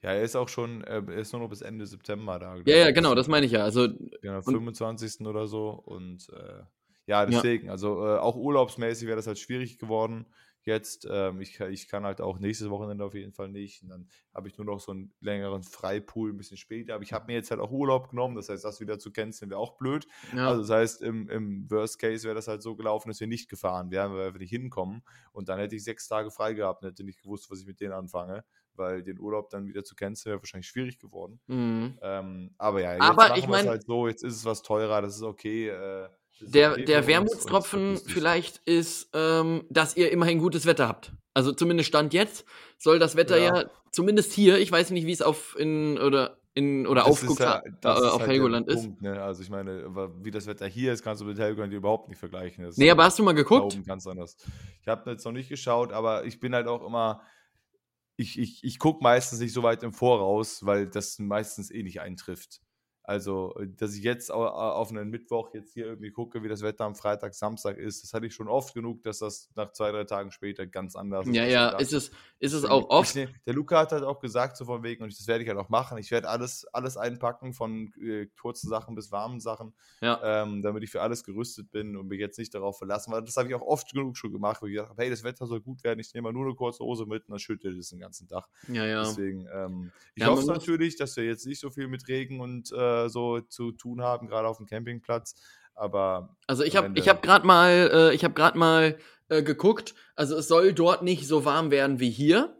Ja, er ist auch schon, äh, er ist nur noch bis Ende September da. Ja, ja, genau, das meine ich ja. Also, ja, 25. oder so und äh, ja, deswegen, ja. also äh, auch urlaubsmäßig wäre das halt schwierig geworden jetzt. Ähm, ich, ich kann halt auch nächstes Wochenende auf jeden Fall nicht. Und dann habe ich nur noch so einen längeren Freipool ein bisschen später. Aber ich habe mir jetzt halt auch Urlaub genommen. Das heißt, das wieder zu canceln wäre auch blöd. Ja. Also das heißt, im, im Worst Case wäre das halt so gelaufen, dass wir nicht gefahren wären, weil wir einfach nicht hinkommen. Und dann hätte ich sechs Tage frei gehabt und hätte nicht gewusst, was ich mit denen anfange. Weil den Urlaub dann wieder zu canceln wäre wahrscheinlich schwierig geworden. Mhm. Ähm, aber ja, jetzt aber machen ich mein, halt so. Jetzt ist es was teurer. Das ist okay. Äh, der, der Wermutstropfen vielleicht ist, ähm, dass ihr immerhin gutes Wetter habt. Also zumindest Stand jetzt soll das Wetter ja, ja zumindest hier, ich weiß nicht, wie es auf in oder in oder auf, ja, äh, auf halt Helgoland ist. Punkt, ne? Also ich meine, wie das Wetter hier ist, kannst du mit Helgoland überhaupt nicht vergleichen. Das nee, aber hast du mal geguckt? Ganz anders. Ich habe jetzt noch nicht geschaut, aber ich bin halt auch immer, ich, ich, ich gucke meistens nicht so weit im Voraus, weil das meistens eh nicht eintrifft. Also, äh, dass ich jetzt auf einen Mittwoch jetzt hier irgendwie gucke, wie das Wetter am Freitag, Samstag ist, das hatte ich schon oft genug, dass das nach zwei, drei Tagen später ganz anders ist. Ja, ja, ist es, ist es auch oft. Ich, der Luca hat halt auch gesagt, so von wegen, und das werde ich halt auch machen, ich werde alles, alles einpacken, von äh, kurzen Sachen bis warmen Sachen, ja. ähm, damit ich für alles gerüstet bin und mich jetzt nicht darauf verlassen, weil das habe ich auch oft genug schon gemacht, wo ich gesagt habe, hey, das Wetter soll gut werden, ich nehme mal nur eine kurze Hose mit und dann schüttelt es den ganzen Tag. Ja, ja. Deswegen, ähm, ich ja, hoffe natürlich, dass wir jetzt nicht so viel mit Regen und äh, äh, so zu tun haben, gerade auf dem Campingplatz. Aber also ich habe ich habe gerade mal äh, ich habe gerade mal äh, geguckt. Also es soll dort nicht so warm werden wie hier.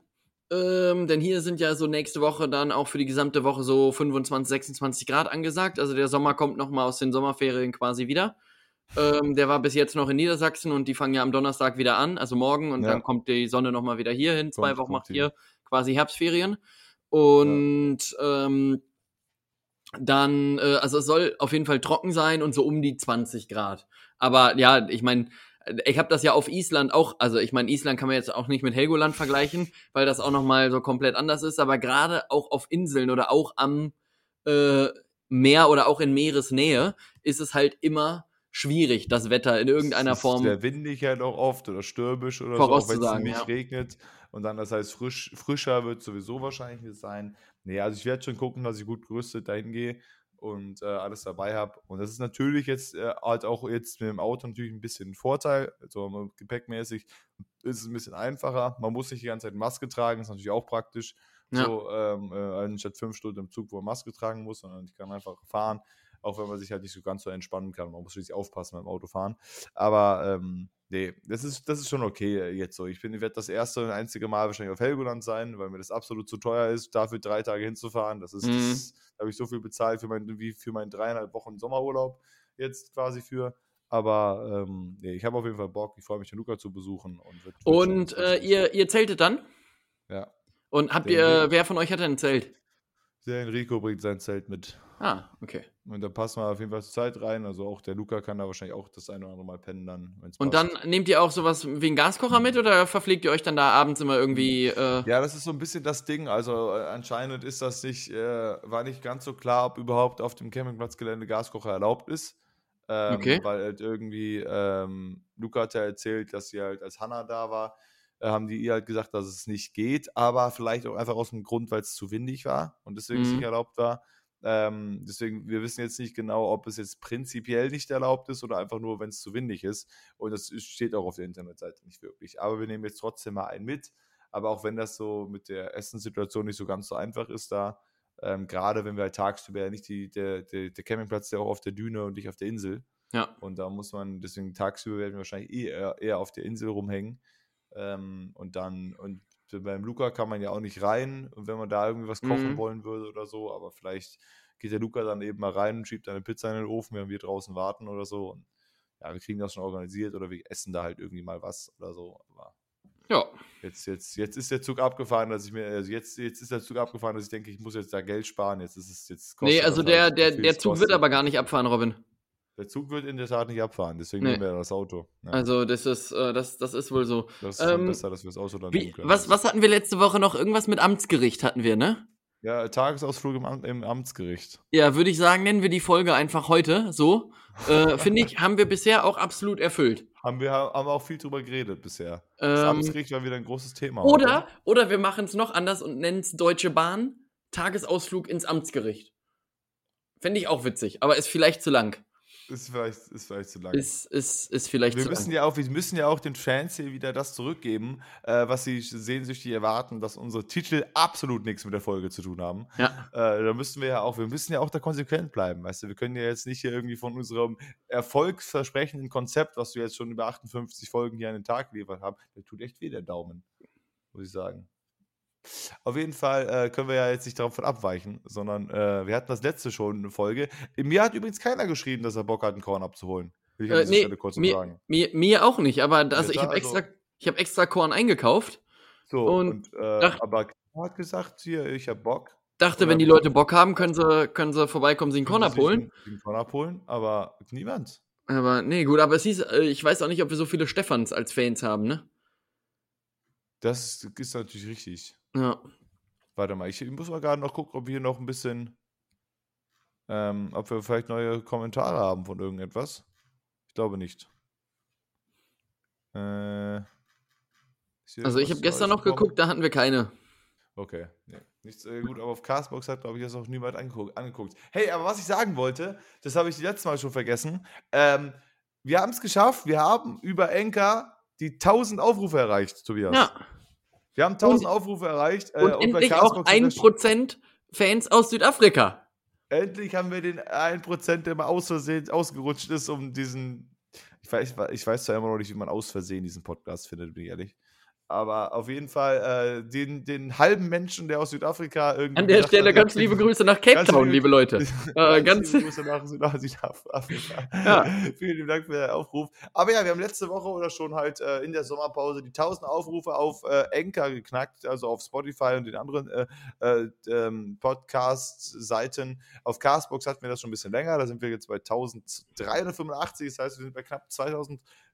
Ähm, denn hier sind ja so nächste Woche dann auch für die gesamte Woche so 25, 26 Grad angesagt. Also der Sommer kommt noch mal aus den Sommerferien quasi wieder. Ähm, der war bis jetzt noch in Niedersachsen und die fangen ja am Donnerstag wieder an, also morgen und ja. dann kommt die Sonne noch mal wieder hier hin. Zwei Wochen macht hier quasi Herbstferien. Und ja. ähm, dann, äh, also es soll auf jeden Fall trocken sein und so um die 20 Grad. Aber ja, ich meine, ich habe das ja auf Island auch, also ich meine, Island kann man jetzt auch nicht mit Helgoland vergleichen, weil das auch nochmal so komplett anders ist, aber gerade auch auf Inseln oder auch am äh, Meer oder auch in Meeresnähe ist es halt immer schwierig, das Wetter in irgendeiner es ist Form. Sehr windig halt auch oft oder stürmisch oder so, wenn es nicht ja. regnet. Und dann, das heißt, frisch, frischer wird sowieso wahrscheinlich sein. Nee, also ich werde schon gucken, dass ich gut gerüstet dahin gehe und äh, alles dabei habe. Und das ist natürlich jetzt äh, halt auch jetzt mit dem Auto natürlich ein bisschen ein Vorteil. Also gepäckmäßig ist es ein bisschen einfacher. Man muss nicht die ganze Zeit Maske tragen, ist natürlich auch praktisch. Ja. So, ähm, äh, anstatt fünf Stunden im Zug, wo man Maske tragen muss, sondern ich kann einfach fahren, auch wenn man sich halt nicht so ganz so entspannen kann. Man muss schließlich aufpassen beim Autofahren. Aber ähm, Nee, das ist, das ist schon okay äh, jetzt so. Ich bin, ich werde das erste und einzige Mal wahrscheinlich auf Helgoland sein, weil mir das absolut zu teuer ist, dafür drei Tage hinzufahren. Das ist, mhm. da habe ich so viel bezahlt für mein, wie für meinen dreieinhalb Wochen Sommerurlaub jetzt quasi für. Aber ähm, nee, ich habe auf jeden Fall Bock. Ich freue mich, den Luca zu besuchen. Und, wird, Und äh, ihr, ihr zeltet dann? Ja. Und habt Der ihr, wer von euch hat denn ein Zelt? Der Enrico bringt sein Zelt mit. Ah, okay. Und da passen wir auf jeden Fall zur Zeit rein. Also auch der Luca kann da wahrscheinlich auch das eine oder andere Mal pennen dann, Und passt. dann nehmt ihr auch sowas wie einen Gaskocher mit oder verpflegt ihr euch dann da abends immer irgendwie? Äh, Ja, das ist so ein bisschen das Ding. Also äh, anscheinend ist das nicht, äh, war nicht ganz so klar, ob überhaupt auf dem Campingplatzgelände Gaskocher erlaubt ist. Ähm, Okay. Weil halt irgendwie, ähm, Luca hat ja erzählt, dass sie halt, als Hannah da war, haben die ihr halt gesagt, dass es nicht geht, aber vielleicht auch einfach aus dem Grund, weil es zu windig war und deswegen es Mhm. nicht erlaubt war. Ähm, deswegen, wir wissen jetzt nicht genau, ob es jetzt prinzipiell nicht erlaubt ist oder einfach nur, wenn es zu windig ist. Und das steht auch auf der Internetseite nicht wirklich. Aber wir nehmen jetzt trotzdem mal einen mit. Aber auch wenn das so mit der Essenssituation nicht so ganz so einfach ist da, ähm, gerade wenn wir halt tagsüber ja nicht die, der, der, der Campingplatz ist ja auch auf der Düne und nicht auf der Insel. ja. Und da muss man, deswegen tagsüber werden wir wahrscheinlich eh eher, eher auf der Insel rumhängen. Ähm, und dann, und beim Luca kann man ja auch nicht rein, und wenn man da irgendwie was kochen Mhm. wollen würde oder so, aber vielleicht geht der Luca dann eben mal rein und schiebt eine Pizza in den Ofen, während wir draußen warten oder so. Und ja, wir kriegen das schon organisiert oder wir essen da halt irgendwie mal was oder so. Aber Ja. jetzt, jetzt, jetzt ist der Zug abgefahren, dass ich mir, also jetzt, jetzt ist der Zug abgefahren, dass ich denke, ich muss jetzt da Geld sparen. Jetzt ist es jetzt Nee, kostet also das der, halt, der, der es Zug wird kostet. aber gar nicht abfahren, Robin. Der Zug wird in der Tat nicht abfahren, deswegen Nee. nehmen wir das Auto. Ja, Also das ist, äh, das, das ist wohl so. das ist ähm, besser, dass wir das Auto dann Wie, nehmen können. was, was hatten wir letzte Woche noch? Irgendwas mit Amtsgericht hatten wir, ne? Ja, Tagesausflug im, Am- im Amtsgericht. Ja, würde ich sagen, nennen wir die Folge einfach heute so. Äh, Finde ich, haben wir bisher auch absolut erfüllt. Haben wir haben auch viel drüber geredet bisher. Das Ähm, Amtsgericht war wieder ein großes Thema. oder, heute. oder wir machen es noch anders und nennen es Deutsche Bahn, Tagesausflug ins Amtsgericht. Fände ich auch witzig, aber ist vielleicht zu lang. Ist vielleicht, ist vielleicht zu lang. Ist, ist, ist vielleicht wir müssen lang. ja auch, wir müssen ja auch den Fans hier wieder das zurückgeben, äh, was sie sehnsüchtig erwarten, dass unsere Titel absolut nichts mit der Folge zu tun haben. Ja. Äh, da müssen wir ja auch, wir müssen ja auch da konsequent bleiben, weißt du. Wir können ja jetzt nicht hier irgendwie von unserem erfolgsversprechenden Konzept, was wir jetzt schon über 58 Folgen hier an den Tag geliefert haben, der tut echt weh, der Daumen, muss ich sagen. Auf jeden Fall äh, können wir ja jetzt nicht davon abweichen, sondern äh, wir hatten das letzte schon eine Folge. Mir hat übrigens keiner geschrieben, dass er Bock hat, einen Korn abzuholen. Will ich an Äh, dieser nee, Stelle kurz mir, sagen. mir, mir auch nicht, aber das, ich habe also- extra, ich hab extra Korn eingekauft. So, und und, äh, dacht- aber hat gesagt, hier, ich hab Bock. Dachte, wenn die Leute Bock haben, können sie, können sie vorbeikommen, sie einen Korn abholen. einen- einen Korn abholen, aber niemand. Aber nee, gut, aber es hieß, äh, ich weiß auch nicht, ob wir so viele Stefans als Fans haben, ne? Das ist natürlich richtig. Ja. Warte mal, ich muss mal gerade noch gucken, ob wir hier noch ein bisschen, ähm, ob wir vielleicht neue Kommentare haben von irgendetwas. Ich glaube nicht. Äh, Also ich habe gestern noch gekommen? geguckt, da hatten wir keine. Okay, nee. Nichts äh, gut, aber auf Castbox hat, glaube ich, das auch niemand angeguckt, angeguckt. Hey, aber was ich sagen wollte, das habe ich letztes Mal schon vergessen. Ähm, wir haben es geschafft, wir haben über Enka die 1000 Aufrufe erreicht, Tobias. Ja. Wir haben 1000 Aufrufe erreicht. äh, Und bei endlich auch Castbox sind das- 1% Fans aus Südafrika. Endlich haben wir den 1%, der mal aus Versehen ausgerutscht ist, um diesen. Ich weiß, ich weiß zwar immer noch nicht, wie man aus Versehen diesen Podcast findet, bin ich ehrlich. Aber auf jeden Fall äh, den, den halben Menschen, der aus Südafrika irgendwie. An der Stelle hat, ganz liebe Grüße nach Cape Town, liebe- Leute. Äh, ganz, liebe Grüße nach Süd- Südafrika. Ja. Vielen lieben Dank für den Aufruf. Aber ja, wir haben letzte Woche oder schon halt äh, in der Sommerpause die 1000 Aufrufe auf äh, Anchor geknackt, also auf Spotify und den anderen äh, äh, ähm, Podcast-Seiten. Auf Castbox hatten wir das schon ein bisschen länger, da sind wir jetzt bei 1385, das heißt, wir sind bei knapp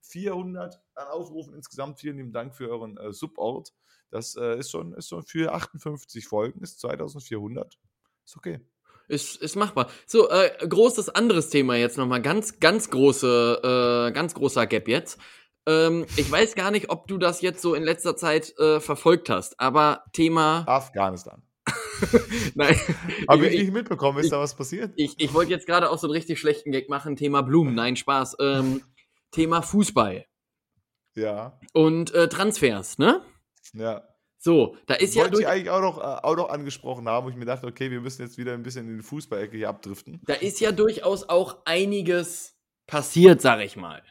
2400 an Aufrufen insgesamt. Vielen lieben Dank für euren äh, Support. Das äh, ist, schon, ist schon für 58 Folgen, ist 2400. Ist okay. ist, ist machbar. So, äh, großes anderes Thema jetzt nochmal. Ganz, ganz große, äh, ganz großer Gap jetzt. Ähm, ich weiß gar nicht, ob du das jetzt so in letzter Zeit äh, verfolgt hast, aber Thema. Afghanistan. Nein. Habe ich ich, nicht mitbekommen, ist da was passiert? ich, ich wollte jetzt gerade auch so einen richtig schlechten Gag machen. Thema Blumen. Nein, Spaß. Ähm, Thema Fußball Ja, und äh, Transfers, ne? ja. So, da ist ja Wollte ich eigentlich auch noch, äh, auch noch angesprochen haben, wo ich mir dachte, okay, wir müssen jetzt wieder ein bisschen in die Fußballecke hier abdriften. da ist ja durchaus auch einiges passiert, sag ich mal.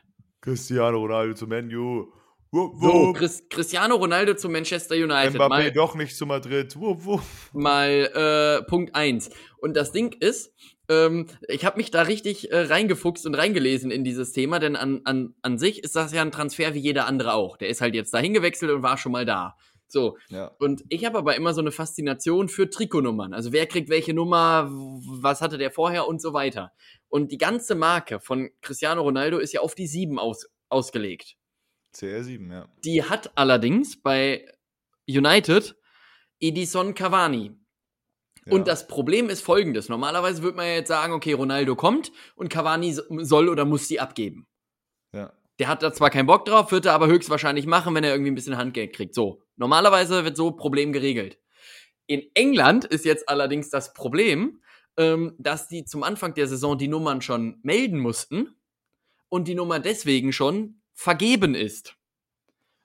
Cristiano Ronaldo zu Menu. Wupp, So, wupp. Chris, Cristiano Ronaldo zu Manchester United. Mbappé Mal, doch nicht zu Madrid. Wupp, mal äh, Punkt eins. Und das Ding ist, ähm, ich habe mich da richtig äh, reingefuchst und reingelesen in dieses Thema, denn an, an, an sich ist das ja ein Transfer wie jeder andere auch. Der ist halt jetzt dahin gewechselt und war schon mal da. So, Ja. und ich habe aber immer so eine Faszination für Trikotnummern. Also wer kriegt welche Nummer, was hatte der vorher und so weiter. Und die ganze Marke von Cristiano Ronaldo ist ja auf die 7 aus, ausgelegt. CR7, ja. Die hat allerdings bei United Edison Cavani. Ja. Und das Problem ist folgendes. Normalerweise würde man ja jetzt sagen, okay, Ronaldo kommt und Cavani so- soll oder muss die abgeben. Ja. Der hat da zwar keinen Bock drauf, wird er aber höchstwahrscheinlich machen, wenn er irgendwie ein bisschen Handgeld kriegt. So, normalerweise wird so Problem geregelt. In England ist jetzt allerdings das Problem, ähm, dass die zum Anfang der Saison die Nummern schon melden mussten und die Nummer deswegen schon vergeben ist.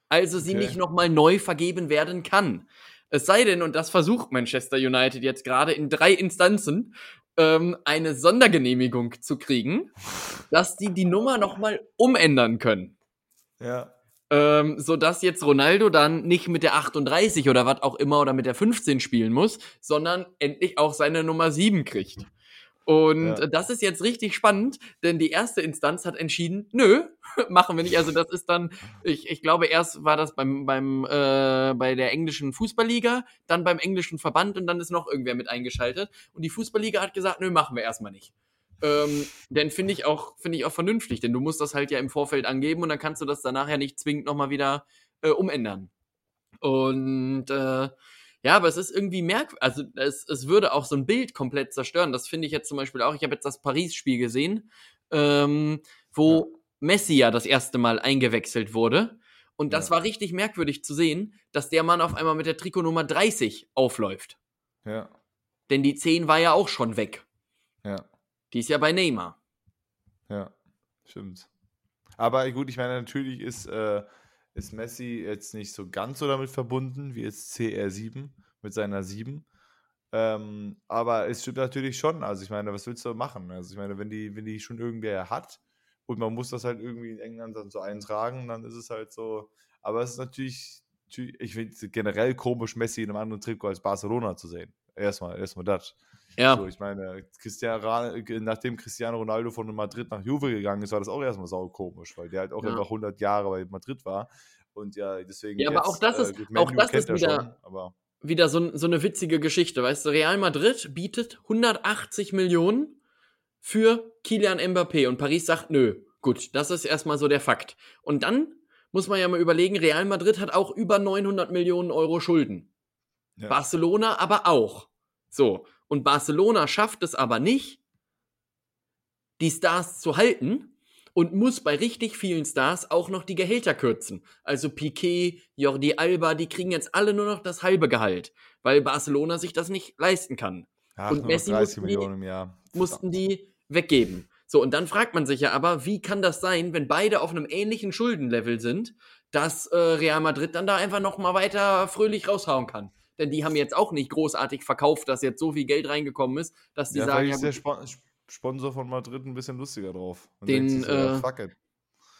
Also sie Okay. nicht nochmal neu vergeben werden kann. Es sei denn, und das versucht Manchester United jetzt gerade in drei Instanzen, ähm, eine Sondergenehmigung zu kriegen, dass die die Nummer nochmal umändern können. Ja. Ähm, sodass jetzt Ronaldo dann nicht mit der 38 oder was auch immer oder mit der 15 spielen muss, sondern endlich auch seine Nummer 7 kriegt. Und Ja. das ist jetzt richtig spannend, denn die erste Instanz hat entschieden, nö, machen wir nicht. Also das ist dann, ich, ich glaube, erst war das beim, beim, äh, bei der englischen Fußballliga, dann beim englischen Verband und dann ist noch irgendwer mit eingeschaltet. Und die Fußballliga hat gesagt, nö, machen wir erstmal nicht. Ähm, denn finde ich auch, finde ich auch vernünftig, denn du musst das halt ja im Vorfeld angeben und dann kannst du das danach ja nicht zwingend nochmal wieder äh, umändern. Und äh, ja, aber es ist irgendwie merkwürdig, also es, es würde auch so ein Bild komplett zerstören. Das finde ich jetzt zum Beispiel auch. Ich habe jetzt das Paris-Spiel gesehen, ähm, wo Messi ja das erste Mal eingewechselt wurde. Und das Ja. war richtig merkwürdig zu sehen, dass der Mann auf einmal mit der Trikotnummer 30 aufläuft. Ja. Denn die 10 war ja auch schon weg. Ja. Die ist ja bei Neymar. Ja. Stimmt. Aber gut, ich meine, natürlich ist, äh, ist Messi jetzt nicht so ganz so damit verbunden wie jetzt CR7 mit seiner 7. Ähm, aber es stimmt natürlich schon. Also ich meine, was willst du machen? Also ich meine, wenn die, wenn die schon irgendwer hat und man muss das halt irgendwie in England dann so eintragen, dann ist es halt so. Aber es ist natürlich, ich finde es generell komisch, Messi in einem anderen Trikot als Barcelona zu sehen. Erstmal, erstmal das. Ja, So, ich meine, Cristiano, Ra- nachdem Cristiano Ronaldo von Madrid nach Juve gegangen ist, war das auch erstmal sau komisch, weil der halt auch Ja. einfach 100 Jahre bei Madrid war. Und ja, deswegen. Ja, aber auch das ist- gut, auch das ist er wieder- schon, aber wieder so, so eine witzige Geschichte. Weißt du, Real Madrid bietet 180 Millionen für Kilian Mbappé und Paris sagt, nö, gut, das ist erstmal so der Fakt. Und dann muss man ja mal überlegen, Real Madrid hat auch über 900 Millionen Euro Schulden. ja. Barcelona aber auch. So. Und Barcelona schafft es aber nicht, die Stars zu halten und muss bei richtig vielen Stars auch noch die Gehälter kürzen. Also Piquet, Jordi Alba, die kriegen jetzt alle nur noch das halbe Gehalt, weil Barcelona sich das nicht leisten kann. Ach, und Messi 30 mussten die-. Mussten die weggeben. So, und dann fragt man sich ja aber, wie kann das sein, wenn beide auf einem ähnlichen Schuldenlevel sind, dass äh, Real Madrid dann da einfach noch mal weiter fröhlich raushauen kann? Denn die haben jetzt auch nicht großartig verkauft, dass jetzt so viel Geld reingekommen ist, dass die Ja, sagen, vielleicht ja, ist der Spo Sponsor von Madrid ein bisschen lustiger drauf. Und Den, so, ja, äh, fuck it.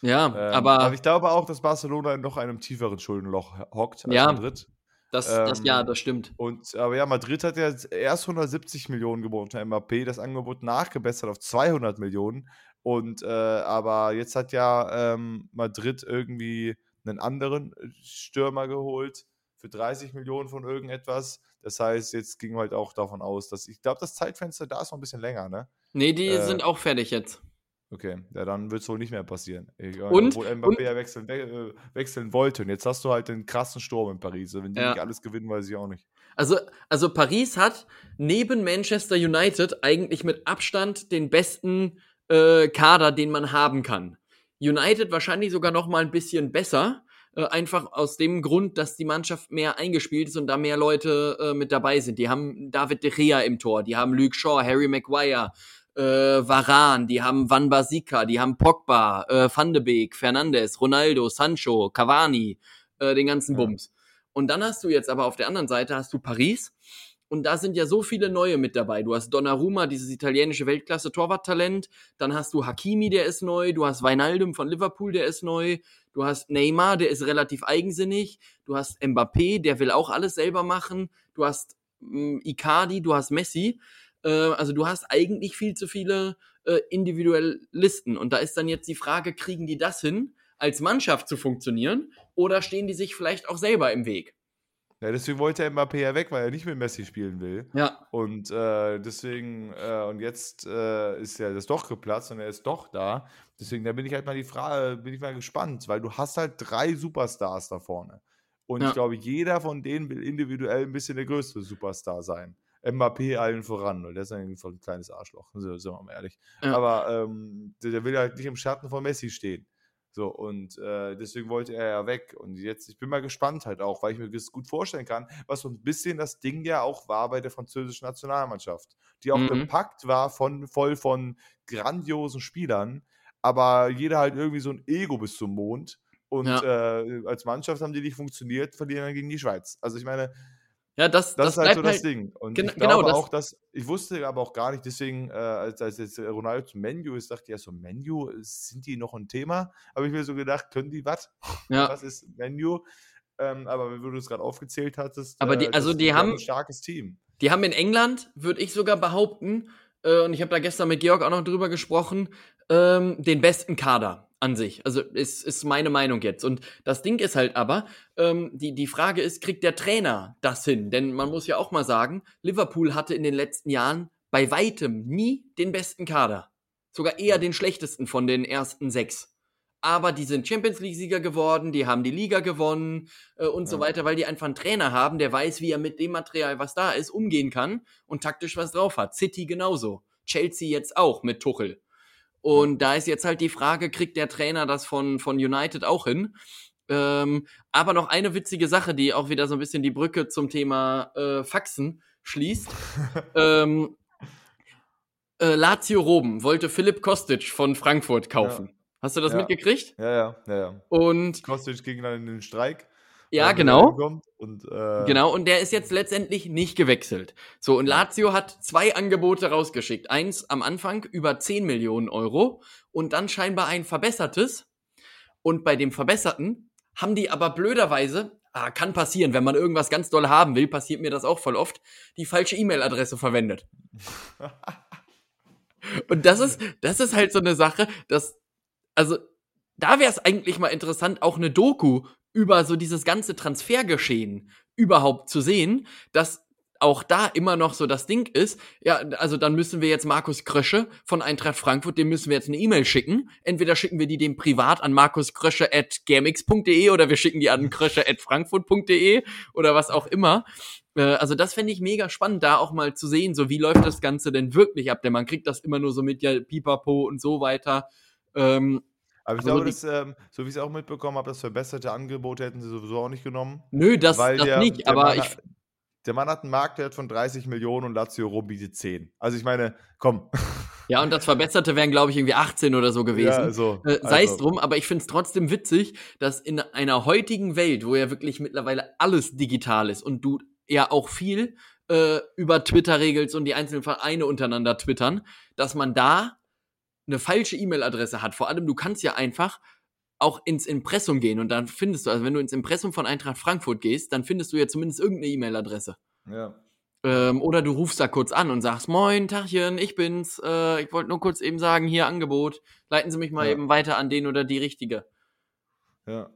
ja Ähm, aber ich glaube auch, dass Barcelona in noch einem tieferen Schuldenloch hockt als Ja. Madrid. das, das, ja, ähm, das stimmt. Und, aber ja, Madrid hat ja erst 170 Millionen geboten für Mbappé, das Angebot nachgebessert auf 200 Millionen. Und äh, aber jetzt hat ja ähm, Madrid irgendwie einen anderen äh, Stürmer geholt für 30 Millionen von irgendetwas. Das heißt, jetzt ging halt auch davon aus, dass ich glaube, das Zeitfenster da ist noch ein bisschen länger, ne? Nee, die äh, sind auch fertig jetzt. Okay, ja, dann wird es wohl nicht mehr passieren. Ich- Und- Obwohl Mbappé und- ja wechseln, we äh, wechseln wollte. Und jetzt hast du halt den krassen Sturm in Paris. Wenn die Ja. nicht alles gewinnen, weiß ich auch nicht. Also, also Paris hat neben Manchester United eigentlich mit Abstand den besten äh, Kader, den man haben kann. United wahrscheinlich sogar noch mal ein bisschen besser, äh, einfach aus dem Grund, dass die Mannschaft mehr eingespielt ist und da mehr Leute äh, mit dabei sind. Die haben David de Gea im Tor, die haben Luke Shaw, Harry Maguire, äh, Varane, die haben Van Basika, die haben Pogba, äh, Van de Beek, Fernandes, Ronaldo, Sancho, Cavani, äh, den ganzen. Bums. Und dann hast du jetzt aber auf der anderen Seite hast du Paris, Und da sind ja so viele neue mit dabei. Du hast Donnarumma, dieses italienische Weltklasse-Torwarttalent. Dann hast du Hakimi, der ist neu. Du hast Weinaldum von Liverpool, der ist neu. Du hast Neymar, der ist relativ eigensinnig. Du hast Mbappé, der will auch alles selber machen. Du hast mh, Icardi, du hast Messi. Äh, also du hast eigentlich viel zu viele äh, Individualisten. Und da ist dann jetzt die Frage, kriegen die das hin, als Mannschaft zu funktionieren? Oder stehen die sich vielleicht auch selber im Weg? Ja, deswegen wollte er Mbappé ja weg, weil er nicht mit Messi spielen will. Ja. Und äh, deswegen, äh, und jetzt äh, ist ja das doch geplatzt und er ist doch da. Deswegen, da bin ich halt mal die Frage, bin ich mal gespannt, weil du hast halt drei Superstars da vorne. Und Ja. ich glaube, jeder von denen will individuell ein bisschen der größte Superstar sein. Mbappé allen voran, weil der ist voll ein kleines Arschloch, sind wir mal ehrlich. Ja. Aber ähm, der, der will halt nicht im Schatten von Messi stehen. So, und äh, deswegen wollte er ja weg. Und jetzt, ich bin mal gespannt halt auch, weil ich mir das gut vorstellen kann, was so ein bisschen das Ding ja auch war bei der französischen Nationalmannschaft, die auch Mhm. gepackt war von voll von grandiosen Spielern, aber jeder halt irgendwie so ein Ego bis zum Mond. Und äh, als Mannschaft haben die nicht funktioniert, verlieren dann gegen die Schweiz. Also ich meine, Ja, das, das, das, ist halt so das Ding. Und Gen- ich genau, das- auch, dass, ich wusste aber auch gar nicht, deswegen, äh, als, als jetzt Ronaldo zum Menu ist, dachte ich ja so, Menu, sind die noch ein Thema? Habe ich mir so gedacht, können die was? ja. Was ist Menu? Ähm, aber wenn du es gerade aufgezählt hattest, Aber die- äh, also das- die haben- ein starkes Team. Die haben in England, würde ich sogar behaupten, äh, und ich habe da gestern mit Georg auch noch drüber gesprochen, ähm, den besten Kader an sich. Also ist, ist meine Meinung jetzt. Und das Ding ist halt aber, ähm, die, die Frage ist, kriegt der Trainer das hin? Denn man muss ja auch mal sagen, Liverpool hatte in den letzten Jahren bei weitem nie den besten Kader. Sogar eher den schlechtesten von den ersten sechs. Aber die sind Champions League-Sieger geworden, die haben die Liga gewonnen äh, und so Ja. weiter, weil die einfach einen Trainer haben, der weiß, wie er mit dem Material, was da ist, umgehen kann und taktisch was drauf hat. City genauso. Chelsea jetzt auch mit Tuchel. Und da ist jetzt halt die Frage, kriegt der Trainer das von, von United auch hin? Ähm, aber noch eine witzige Sache, die auch wieder so ein bisschen die Brücke zum Thema äh, Faxen schließt. ähm, äh, Lazio Rom wollte Philipp Kostic von Frankfurt kaufen. Hast du das Ja. mitgekriegt? Ja, ja, ja, ja. Und Kostic ging dann in den Streik. Ja, genau. Und, äh, Genau, und der ist jetzt letztendlich nicht gewechselt. So, und Lazio hat zwei Angebote rausgeschickt. Eins am Anfang über 10 Millionen Euro und dann scheinbar ein verbessertes. Und bei dem verbesserten haben die aber blöderweise, ah, kann passieren, wenn man irgendwas ganz doll haben will, passiert mir das auch voll oft, die falsche E-Mail-Adresse verwendet. Und das ist, das ist halt so eine Sache, dass, also, da wäre es eigentlich mal interessant, auch eine Doku über so dieses ganze Transfergeschehen überhaupt zu sehen, dass auch da immer noch so das Ding ist, ja, also dann müssen wir jetzt Markus Krösche von Eintracht Frankfurt, dem müssen wir jetzt eine E-Mail schicken. Entweder schicken wir die dem privat an markuskrösche at gmx.de oder wir schicken die an krösche at frankfurt.de oder was auch immer. Äh, Also das fände ich mega spannend, da auch mal zu sehen, so wie läuft das Ganze denn wirklich ab, denn man kriegt das immer nur so mit ja Pipapo und so weiter. Ähm, Aber ich Also glaube, dass, ähm, so wie ich es auch mitbekommen habe, das verbesserte Angebot hätten sie sowieso auch nicht genommen. nö, das, das der, nicht, der aber Mann, ich, hat- der Mann hat einen Marktwert von 30 Millionen und Lazio Rom bietet 10. Also ich meine, komm. ja, und das Verbesserte wären, glaube ich, irgendwie 18 oder so gewesen. Ja, so, Äh, Sei es also. drum, aber ich finde es trotzdem witzig, dass in einer heutigen Welt, wo ja wirklich mittlerweile alles digital ist und du ja auch viel äh, über Twitter regelst und die einzelnen Vereine untereinander twittern, dass man da eine falsche E-Mail-Adresse hat. Vor allem, du kannst ja einfach auch ins Impressum gehen und dann findest du, also wenn du ins Impressum von Eintracht Frankfurt gehst, dann findest du ja zumindest irgendeine E-Mail-Adresse. Ja. Ähm, oder du rufst da kurz an und sagst, moin, Tachchen, ich bin's. Äh, ich wollte nur kurz eben sagen, hier Angebot. Leiten Sie mich mal Ja. eben weiter an den oder die Richtige. Ja.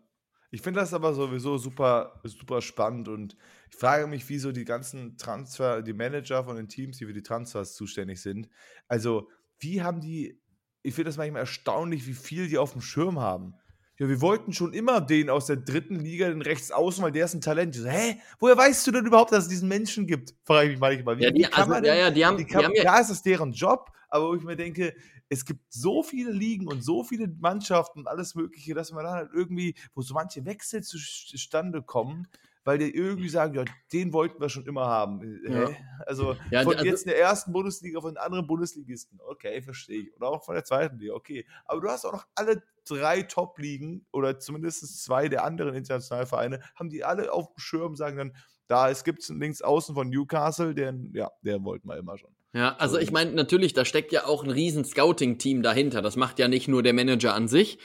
Ich finde das aber sowieso super, super spannend und ich frage mich, wieso die ganzen Transfer, die Manager von den Teams, die für die Transfers zuständig sind, also wie haben die, ich finde das manchmal erstaunlich, wie viel die auf dem Schirm haben. Ja, wir wollten schon immer den aus der dritten Liga, den rechts außen, weil der ist ein Talent. So, hä? Woher weißt du denn überhaupt, dass es diesen Menschen gibt? Frage ich mich manchmal. Wie, Ja, die, wie also, ja, denn ja, die haben, die die kann, haben ja, ja, es ist deren Job, aber wo ich mir denke, es gibt so viele Ligen und so viele Mannschaften und alles Mögliche, dass man dann halt irgendwie, wo so manche Wechsel zustande kommen, weil die irgendwie sagen, ja, den wollten wir schon immer haben. Äh, Ja. Also Ja, von also- jetzt in der ersten Bundesliga, von den anderen Bundesligisten, okay, verstehe ich. Oder auch von der zweiten Liga, okay. Aber du hast auch noch alle drei Top-Ligen oder zumindest zwei der anderen internationalen Vereine, haben die alle auf dem Schirm, sagen dann, Da gibt es links außen von Newcastle, den, ja, der wollten wir immer schon. Ja, also ich meine, natürlich, da steckt ja auch ein riesen Scouting-Team dahinter. Das macht ja nicht nur der Manager an sich.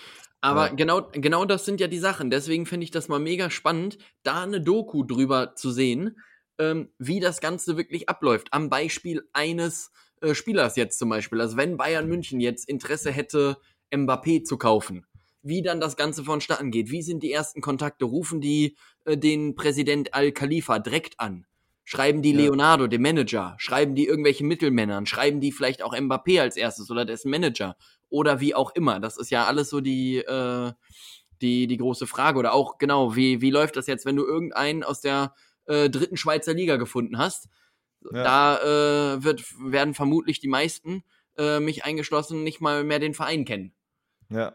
Aber ja. genau, genau das sind ja die Sachen. Deswegen finde ich das mal mega spannend, da eine Doku drüber zu sehen, ähm, wie das Ganze wirklich abläuft. Am Beispiel eines äh, Spielers jetzt zum Beispiel. Also wenn Bayern München jetzt Interesse hätte, Mbappé zu kaufen, wie dann das Ganze vonstatten geht. Wie sind die ersten Kontakte? Rufen die äh, den Präsident Al-Khalifa direkt an? Schreiben die ja. Leonardo, dem Manager? Schreiben die irgendwelche Mittelmännern? Schreiben die vielleicht auch Mbappé als erstes oder dessen Manager? Oder wie auch immer. Das ist ja alles so die, äh, die, die große Frage. Oder auch, genau, wie, wie läuft das jetzt, wenn du irgendeinen aus der äh, dritten Schweizer Liga gefunden hast? Ja. Da äh, wird, werden vermutlich die meisten, äh, mich eingeschlossen, nicht mal mehr den Verein kennen. Ja.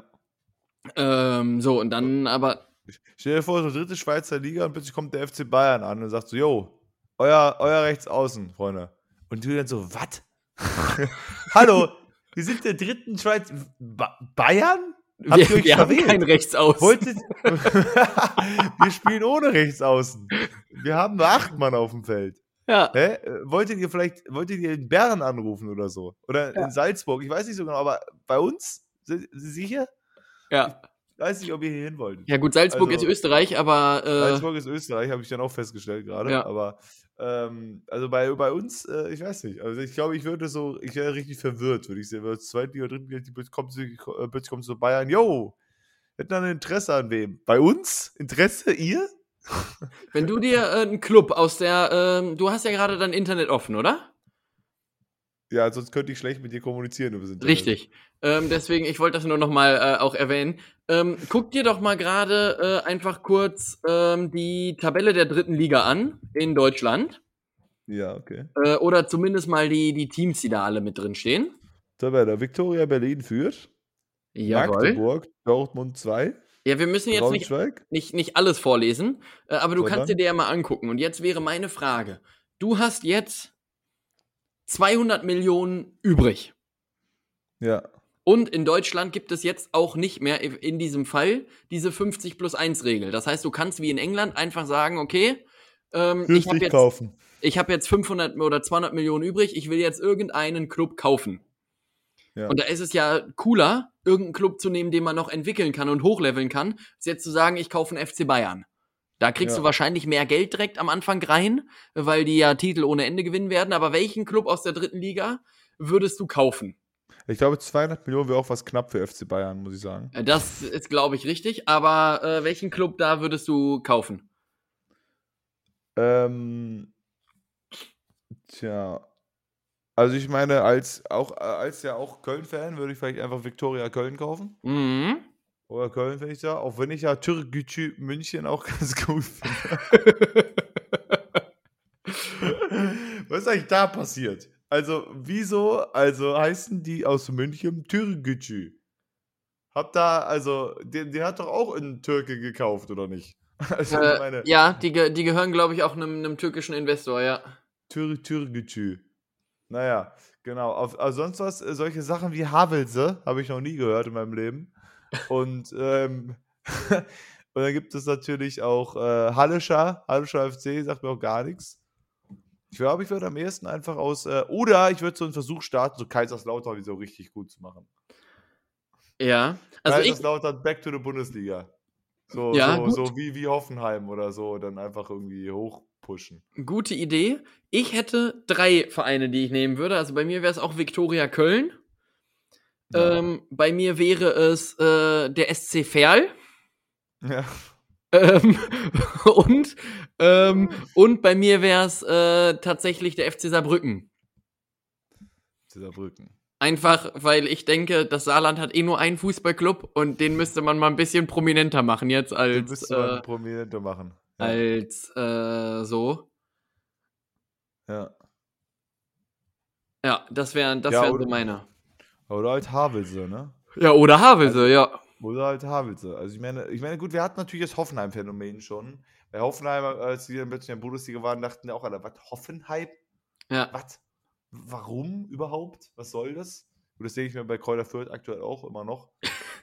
Ähm, so, und dann aber. Stell dir vor, so dritte Schweizer Liga und plötzlich kommt der FC Bayern an und sagt so, yo, euer, euer Rechtsaußen, Freunde. Und du dann so, was? Hallo, wir sind der dritten Schweiz. Ba Bayern? Habt wir, ihr euch wir haben kein Rechtsaußen. Wolltet, wir spielen ohne Rechtsaußen. Wir haben nur acht Mann auf dem Feld. Ja. Hä? Wolltet ihr vielleicht, wolltet ihr in Bern anrufen oder so? Oder ja. in Salzburg? Ich weiß nicht so genau, aber bei uns? Sind Sie sicher? Ja. Ich weiß nicht, ob ihr hier hin wollt. Ja, gut, Salzburg also, ist Österreich, aber. Äh, Salzburg ist Österreich, habe ich dann auch festgestellt gerade. Ja. Aber ähm, also bei, bei uns, äh, ich weiß nicht. Also ich glaube, ich würde so, ich wäre richtig verwirrt, würde ich sehen. Weil zweite oder dritte Liga, kommt, äh, plötzlich kommt so Bayern, yo, hätten dann Interesse an wem? Bei uns? Interesse? Ihr? Wenn du dir äh, einen Club aus der, äh, du hast ja gerade dein Internet offen, oder? Ja, sonst könnte ich schlecht mit dir kommunizieren über das Richtig. Ähm, deswegen, ich wollte das nur noch mal äh, auch erwähnen. Ähm, guck dir doch mal gerade äh, einfach kurz ähm, die Tabelle der dritten Liga an in Deutschland. Ja, okay. Äh, oder zumindest mal die, die Teams, die da alle mit drin stehen. Tabelle. Victoria Berlin führt. Jawohl. Magdeburg, Dortmund 2. Ja, wir müssen jetzt nicht, nicht, nicht alles vorlesen, äh, aber du kannst dir der ja mal angucken. Und jetzt wäre meine Frage. Du hast jetzt 200 Millionen übrig. Ja. Und in Deutschland gibt es jetzt auch nicht mehr in diesem Fall diese 50 plus 1 Regel. Das heißt, du kannst wie in England einfach sagen, okay, ähm, ich habe jetzt, kaufen. ich hab jetzt 500 oder 200 Millionen übrig, ich will jetzt irgendeinen Club kaufen. Ja. Und da ist es ja cooler, irgendeinen Club zu nehmen, den man noch entwickeln kann und hochleveln kann, als jetzt zu sagen, ich kaufe einen FC Bayern. Da kriegst ja. du wahrscheinlich mehr Geld direkt am Anfang rein, weil die ja Titel ohne Ende gewinnen werden. Aber welchen Club aus der dritten Liga würdest du kaufen? Ich glaube, 200 Millionen wäre auch was knapp für FC Bayern, muss ich sagen. Äh, das ist, glaube ich, richtig. Aber äh, welchen Club da würdest du kaufen? Ähm, tja. Also ich meine, als auch äh, als ja auch Köln-Fan würde ich vielleicht einfach Viktoria Köln kaufen. Mhm. Oder Köln finde ich da, auch wenn ich ja Türkgücü München auch ganz gut finde. Was ist eigentlich da passiert? Also, wieso, also heißen die aus München Türkgücü? Habt da, also, den, den hat doch auch ein Türke gekauft, oder nicht? Also, äh, meine, ja, die, die gehören, glaube ich, auch einem, einem türkischen Investor, ja. Tür, Türkgücü. Naja, genau. Auf, also sonst was, äh, solche Sachen wie Havelse habe ich noch nie gehört in meinem Leben. Und, ähm, und dann gibt es natürlich auch äh, Hallischer, Hallischer FC, sagt mir auch gar nichts. Ich glaube, ich würde am ehesten einfach aus, äh, oder ich würde so einen Versuch starten, so Kaiserslautern wie so richtig gut zu machen. Ja, also Kaiserslautern back to the Bundesliga. So, ja, so, so, wie, wie Hoffenheim oder so, dann einfach irgendwie hochpushen. Gute Idee. Ich hätte drei Vereine, die ich nehmen würde. Also bei mir wäre es auch Viktoria Köln. Ja. Ähm, bei mir wäre es äh, der SC Verl. Ja. Ähm, und, ähm, und bei mir wäre es äh, tatsächlich der FC Saarbrücken. Saarbrücken. Einfach, weil ich denke, das Saarland hat eh nur einen Fußballclub und den müsste man mal ein bisschen prominenter machen jetzt als. Den müsste man äh, prominenter machen. Ja. Als äh, so. Ja. Ja, das wären das ja, wär so meine. Oder halt Havelse, ne? Ja, oder Havelse, also, ja. Oder halt Havelse. Also ich meine, ich meine, gut, wir hatten natürlich das Hoffenheim-Phänomen schon. Bei Hoffenheim, als die dann plötzlich in der Bundesliga waren, dachten ja auch alle, was, Hoffenheim? Ja. Was? Warum überhaupt? Was soll das? Und das sehe ich mir bei Kräuter Fürth aktuell auch immer noch,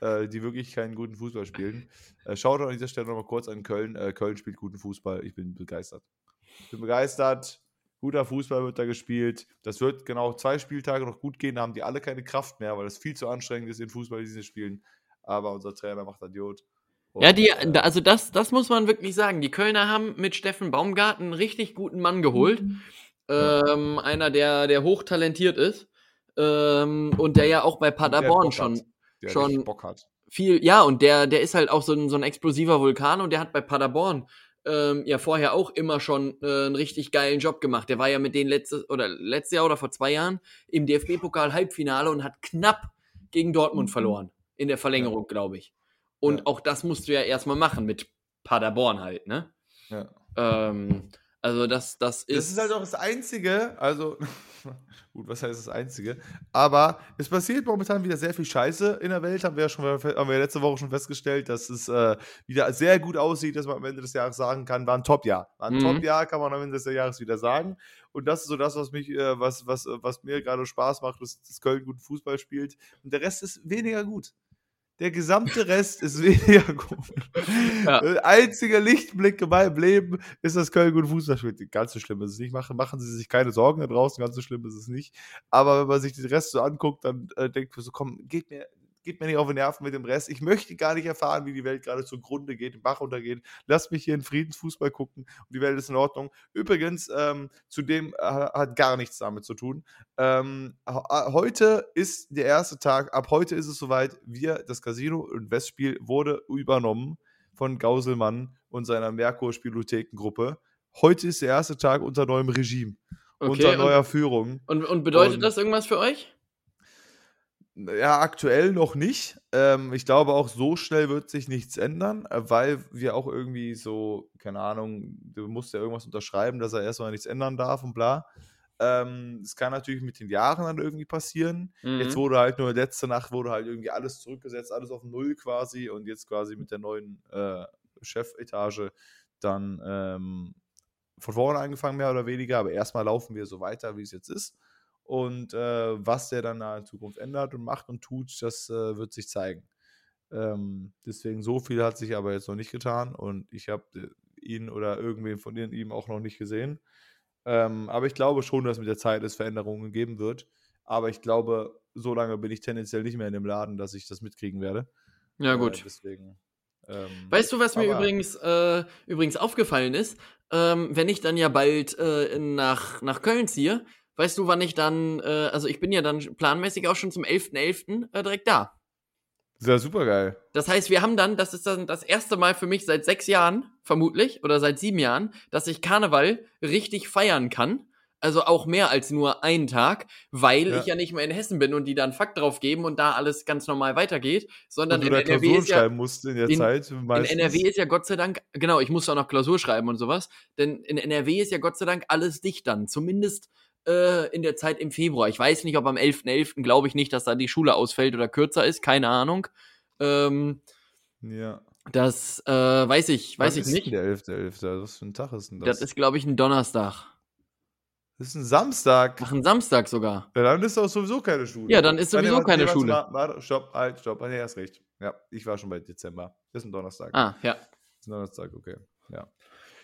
äh, die wirklich keinen guten Fußball spielen. Äh, schaut an dieser Stelle nochmal kurz an Köln. Äh, Köln spielt guten Fußball. Ich bin begeistert. Bin begeistert. Guter Fußball wird da gespielt. Das wird genau zwei Spieltage noch gut gehen. Da haben die alle keine Kraft mehr, weil es viel zu anstrengend ist, den Fußball, die sie spielen. Aber unser Trainer macht Idiot. Und, ja, die, äh, also das, das muss man wirklich sagen. Die Kölner haben mit Steffen Baumgarten einen richtig guten Mann geholt. Mhm. Ähm, einer, der, der hochtalentiert ist. Ähm, und der ja auch bei Paderborn schon, schon viel, ja, und der, der ist halt auch so ein, so ein explosiver Vulkan und der hat bei Paderborn ähm, ja vorher auch immer schon äh, einen richtig geilen Job gemacht. Der war ja mit denen letztes oder letztes Jahr oder vor zwei Jahren im DFB-Pokal Halbfinale und hat knapp gegen Dortmund mhm. verloren in der Verlängerung, ja. glaube ich. Und ja. auch das musst du ja erstmal machen mit Paderborn halt, ne? Ja. Ähm, also das, das ist. Das ist halt auch das Einzige, also gut, was heißt das Einzige? Aber es passiert momentan wieder sehr viel Scheiße in der Welt, haben wir ja schon haben wir letzte Woche schon festgestellt, dass es äh, wieder sehr gut aussieht, dass man am Ende des Jahres sagen kann, war ein Top-Jahr. War ein mhm. Top-Jahr, kann man am Ende des Jahres wieder sagen. Und das ist so das, was mich, äh, was, was, was mir gerade Spaß macht, dass, dass Köln guten Fußball spielt. Und der Rest ist weniger gut. Der gesamte Rest ist weniger gut. Ja. Einziger Lichtblick in meinem Leben ist, dass Köln gut Fußball spielt. Ganz so schlimm ist es nicht. Machen, machen Sie sich keine Sorgen da draußen, ganz so schlimm ist es nicht. Aber wenn man sich den Rest so anguckt, dann äh, denkt man so, komm, geht mir, geht mir nicht auf den Nerven mit dem Rest. Ich möchte gar nicht erfahren, wie die Welt gerade zugrunde geht, den Bach untergeht. Lasst mich hier in Friedensfußball gucken und die Welt ist in Ordnung. Übrigens, ähm, zudem äh, hat gar nichts damit zu tun. Ähm, heute ist der erste Tag, ab heute ist es soweit, wir, das Casino und Westspiel wurde übernommen von Gauselmann und seiner Merkur-Spielothekengruppe. Heute ist der erste Tag unter neuem Regime, okay, unter neuer und, Führung. Und, und bedeutet und, das irgendwas für euch? Ja, aktuell noch nicht. Ähm, ich glaube, auch so schnell wird sich nichts ändern, äh, weil wir auch irgendwie so, keine Ahnung, du musst ja irgendwas unterschreiben, dass er erstmal nichts ändern darf und bla. Ähm, das kann natürlich mit den Jahren dann irgendwie passieren. Mhm. Jetzt wurde halt nur letzte Nacht wurde halt irgendwie alles zurückgesetzt, alles auf Null quasi und jetzt quasi mit der neuen äh, Chefetage dann ähm, von vorne angefangen, mehr oder weniger. Aber erstmal laufen wir so weiter, wie es jetzt ist. Und äh, was der dann in Zukunft ändert und macht und tut, das äh, wird sich zeigen. Ähm, deswegen so viel hat sich aber jetzt noch nicht getan und ich habe äh, ihn oder irgendwen von ihm auch noch nicht gesehen. Ähm, aber ich glaube schon, dass mit der Zeit es Veränderungen geben wird. Aber ich glaube, so lange bin ich tendenziell nicht mehr in dem Laden, dass ich das mitkriegen werde. Ja, äh, gut. Äh, deswegen. Ähm, weißt du, was mir übrigens, äh, übrigens aufgefallen ist? Ähm, wenn ich dann ja bald äh, nach, nach Köln ziehe, Weißt du, wann ich dann, äh, also ich bin ja dann planmäßig auch schon zum 11.11. .11., äh, direkt da. Ist ja super geil. Das heißt, wir haben dann, das ist dann das erste Mal für mich seit sechs Jahren, vermutlich, oder seit sieben Jahren, dass ich Karneval richtig feiern kann. Also auch mehr als nur einen Tag, weil ja. ich ja nicht mehr in Hessen bin und die dann Fakt drauf geben und da alles ganz normal weitergeht, sondern in NRW ist ja, schreiben musst in der in, Zeit. In NRW ist ja Gott sei Dank, genau, ich musste auch noch Klausur schreiben und sowas, denn in NRW ist ja Gott sei Dank alles dicht dann. Zumindest äh, in der Zeit im Februar. Ich weiß nicht, ob am 11.11. .11. glaube ich nicht, dass da die Schule ausfällt oder kürzer ist, keine Ahnung. Ähm, ja. Das äh, weiß ich, weiß Was ich nicht. Der 11.11. .11.? Was für ein Tag ist denn das? Das ist, glaube ich, ein Donnerstag. Das ist ein Samstag. Ach, ein Samstag sogar. Ja, dann ist doch sowieso keine Schule. Ja, dann ist sowieso Nein, keine Schule. Warte, warte, stopp, halt, stopp. Nee, hast recht. Ja, ich war schon bei Dezember. Das ist ein Donnerstag. Ah, ja. Das ist ein Donnerstag, okay. Ja.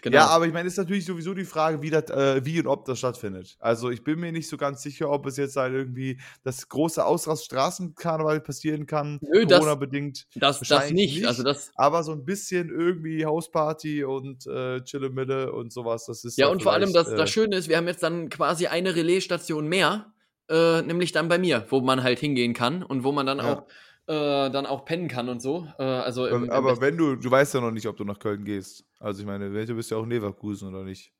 Genau. Ja, aber ich meine, ist natürlich sowieso die Frage, wie, das, äh, wie und ob das stattfindet. Also ich bin mir nicht so ganz sicher, ob es jetzt halt irgendwie das große Ausrast-Straßenkarneval passieren kann, Corona-bedingt. Das, das, das nicht. nicht. Also das aber so ein bisschen irgendwie Hausparty und äh, Chille Mitte und sowas, das ist Ja, und vor allem das, das äh, Schöne ist, wir haben jetzt dann quasi eine Relaisstation mehr, äh, nämlich dann bei mir, wo man halt hingehen kann und wo man dann ja. auch äh, dann auch pennen kann und so. Äh, also im, im aber wenn du, du weißt ja noch nicht, ob du nach Köln gehst. Also ich meine, du bist ja auch in Leverkusen oder nicht?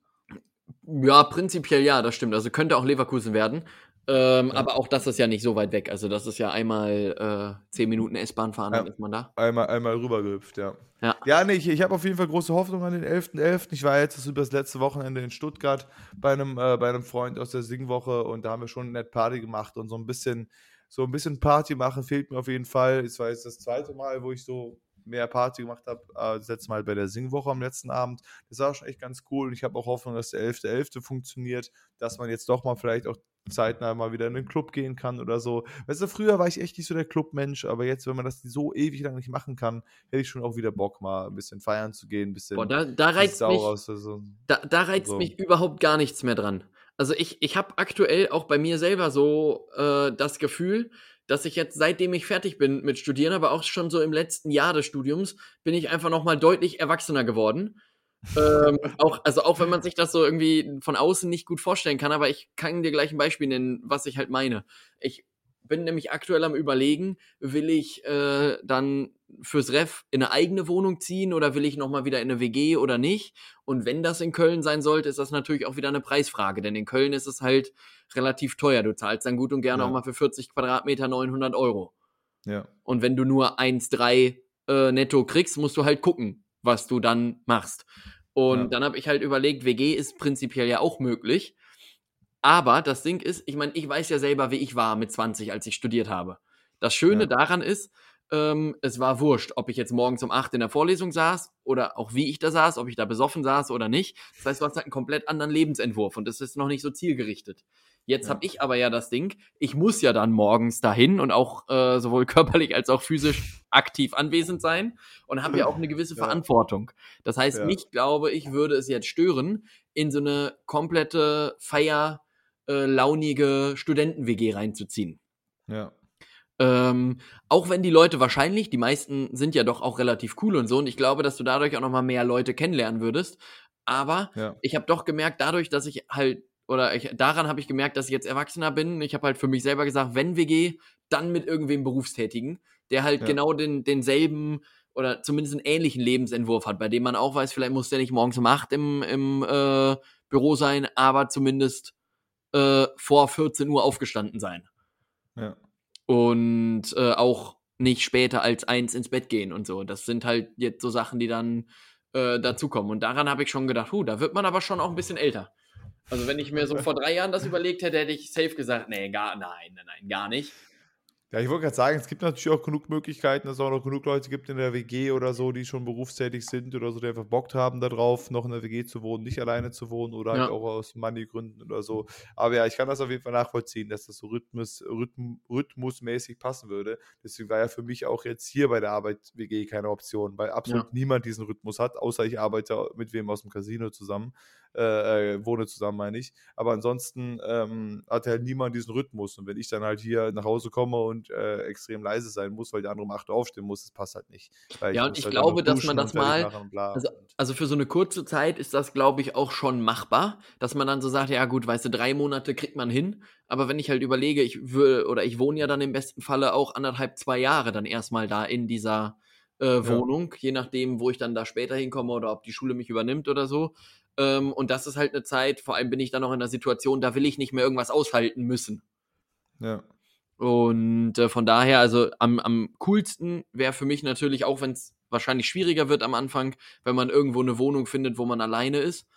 Ja, prinzipiell ja, das stimmt. Also könnte auch Leverkusen werden. Ähm, ja. Aber auch das ist ja nicht so weit weg. Also das ist ja einmal äh, zehn Minuten S-Bahn fahren, dann ist man da. Einmal, einmal rübergehüpft, ja. Ja, ja nee, ich, ich habe auf jeden Fall große Hoffnung an den 11.11. .11. Ich war jetzt über das letzte Wochenende in Stuttgart bei einem, äh, bei einem Freund aus der Singwoche und da haben wir schon eine nette Party gemacht und so ein bisschen so ein bisschen Party machen fehlt mir auf jeden Fall. Es war jetzt das zweite Mal, wo ich so mehr Party gemacht habe, äh, das letzte Mal bei der Singwoche am letzten Abend. Das war schon echt ganz cool und ich habe auch Hoffnung, dass der 11.11. .11. funktioniert, dass man jetzt doch mal vielleicht auch zeitnah mal wieder in den Club gehen kann oder so. Weißt du, früher war ich echt nicht so der Clubmensch, aber jetzt, wenn man das so ewig lang nicht machen kann, hätte ich schon auch wieder Bock, mal ein bisschen feiern zu gehen, ein bisschen. Boah, da, da reizt, mich, so. da, da reizt so. mich überhaupt gar nichts mehr dran. Also ich, ich habe aktuell auch bei mir selber so äh, das Gefühl, dass ich jetzt, seitdem ich fertig bin mit Studieren, aber auch schon so im letzten Jahr des Studiums, bin ich einfach nochmal deutlich erwachsener geworden ähm, auch, also auch wenn man sich das so irgendwie von außen nicht gut vorstellen kann, aber ich kann dir gleich ein Beispiel nennen, was ich halt meine. Ich bin nämlich aktuell am überlegen, will ich äh, dann fürs Ref in eine eigene Wohnung ziehen oder will ich nochmal wieder in eine WG oder nicht? Und wenn das in Köln sein sollte, ist das natürlich auch wieder eine Preisfrage, denn in Köln ist es halt relativ teuer. Du zahlst dann gut und gerne ja. auch mal für 40 Quadratmeter 900 Euro. Ja. Und wenn du nur 1,3 äh, netto kriegst, musst du halt gucken, was du dann machst. Und ja. dann habe ich halt überlegt, WG ist prinzipiell ja auch möglich. Aber das Ding ist, ich meine, ich weiß ja selber, wie ich war mit 20, als ich studiert habe. Das Schöne ja. daran ist, ähm, es war wurscht, ob ich jetzt morgens um 8 in der Vorlesung saß oder auch wie ich da saß, ob ich da besoffen saß oder nicht. Das heißt, du hast halt einen komplett anderen Lebensentwurf und das ist noch nicht so zielgerichtet. Jetzt ja. habe ich aber ja das Ding, ich muss ja dann morgens dahin und auch äh, sowohl körperlich als auch physisch aktiv anwesend sein und habe ja auch eine gewisse ja. Verantwortung. Das heißt, ja. mich glaube ich würde es jetzt stören, in so eine komplette Feier äh, launige Studenten-WG reinzuziehen. Ja. Ähm, auch wenn die Leute wahrscheinlich, die meisten sind ja doch auch relativ cool und so, und ich glaube, dass du dadurch auch nochmal mehr Leute kennenlernen würdest. Aber ja. ich habe doch gemerkt, dadurch, dass ich halt oder ich, daran habe ich gemerkt, dass ich jetzt Erwachsener bin. Ich habe halt für mich selber gesagt, wenn WG, dann mit irgendwem Berufstätigen, der halt ja. genau den, denselben oder zumindest einen ähnlichen Lebensentwurf hat, bei dem man auch weiß, vielleicht muss der nicht morgens um 8 im, im äh, Büro sein, aber zumindest äh, vor 14 Uhr aufgestanden sein. Ja. Und äh, auch nicht später als eins ins Bett gehen und so. Das sind halt jetzt so Sachen, die dann äh, dazukommen. Und daran habe ich schon gedacht, huh, da wird man aber schon auch ein bisschen älter. Also wenn ich mir so vor drei Jahren das überlegt hätte, hätte ich safe gesagt, nee, gar, nein, nein, nein, gar nicht. Ja, ich wollte gerade sagen, es gibt natürlich auch genug Möglichkeiten, dass es auch noch genug Leute gibt in der WG oder so, die schon berufstätig sind oder so, die einfach Bock haben darauf, noch in der WG zu wohnen, nicht alleine zu wohnen oder halt ja. halt auch aus Money-Gründen oder so. Aber ja, ich kann das auf jeden Fall nachvollziehen, dass das so Rhythmus, Rhythm, rhythmusmäßig passen würde. Deswegen war ja für mich auch jetzt hier bei der Arbeit WG keine Option, weil absolut ja. niemand diesen Rhythmus hat, außer ich arbeite mit wem aus dem Casino zusammen äh, äh, wohne zusammen, meine ich. Aber ansonsten ähm, hat halt niemand diesen Rhythmus. Und wenn ich dann halt hier nach Hause komme und äh, extrem leise sein muss, weil der andere um 8 Uhr aufstehen muss, das passt halt nicht. Weil ja, ich und ich halt glaube, dass man das mal. Also, also, für so eine kurze Zeit ist das, glaube ich, auch schon machbar, dass man dann so sagt, ja gut, weißt du, drei Monate kriegt man hin. Aber wenn ich halt überlege, ich will, oder ich wohne ja dann im besten Falle auch anderthalb, zwei Jahre dann erstmal da in dieser äh, Wohnung, ja. je nachdem, wo ich dann da später hinkomme oder ob die Schule mich übernimmt oder so. Ähm, und das ist halt eine Zeit, vor allem bin ich dann noch in der Situation, da will ich nicht mehr irgendwas aushalten müssen. Ja. Und äh, von daher, also am, am coolsten wäre für mich natürlich, auch wenn es wahrscheinlich schwieriger wird am Anfang, wenn man irgendwo eine Wohnung findet, wo man alleine ist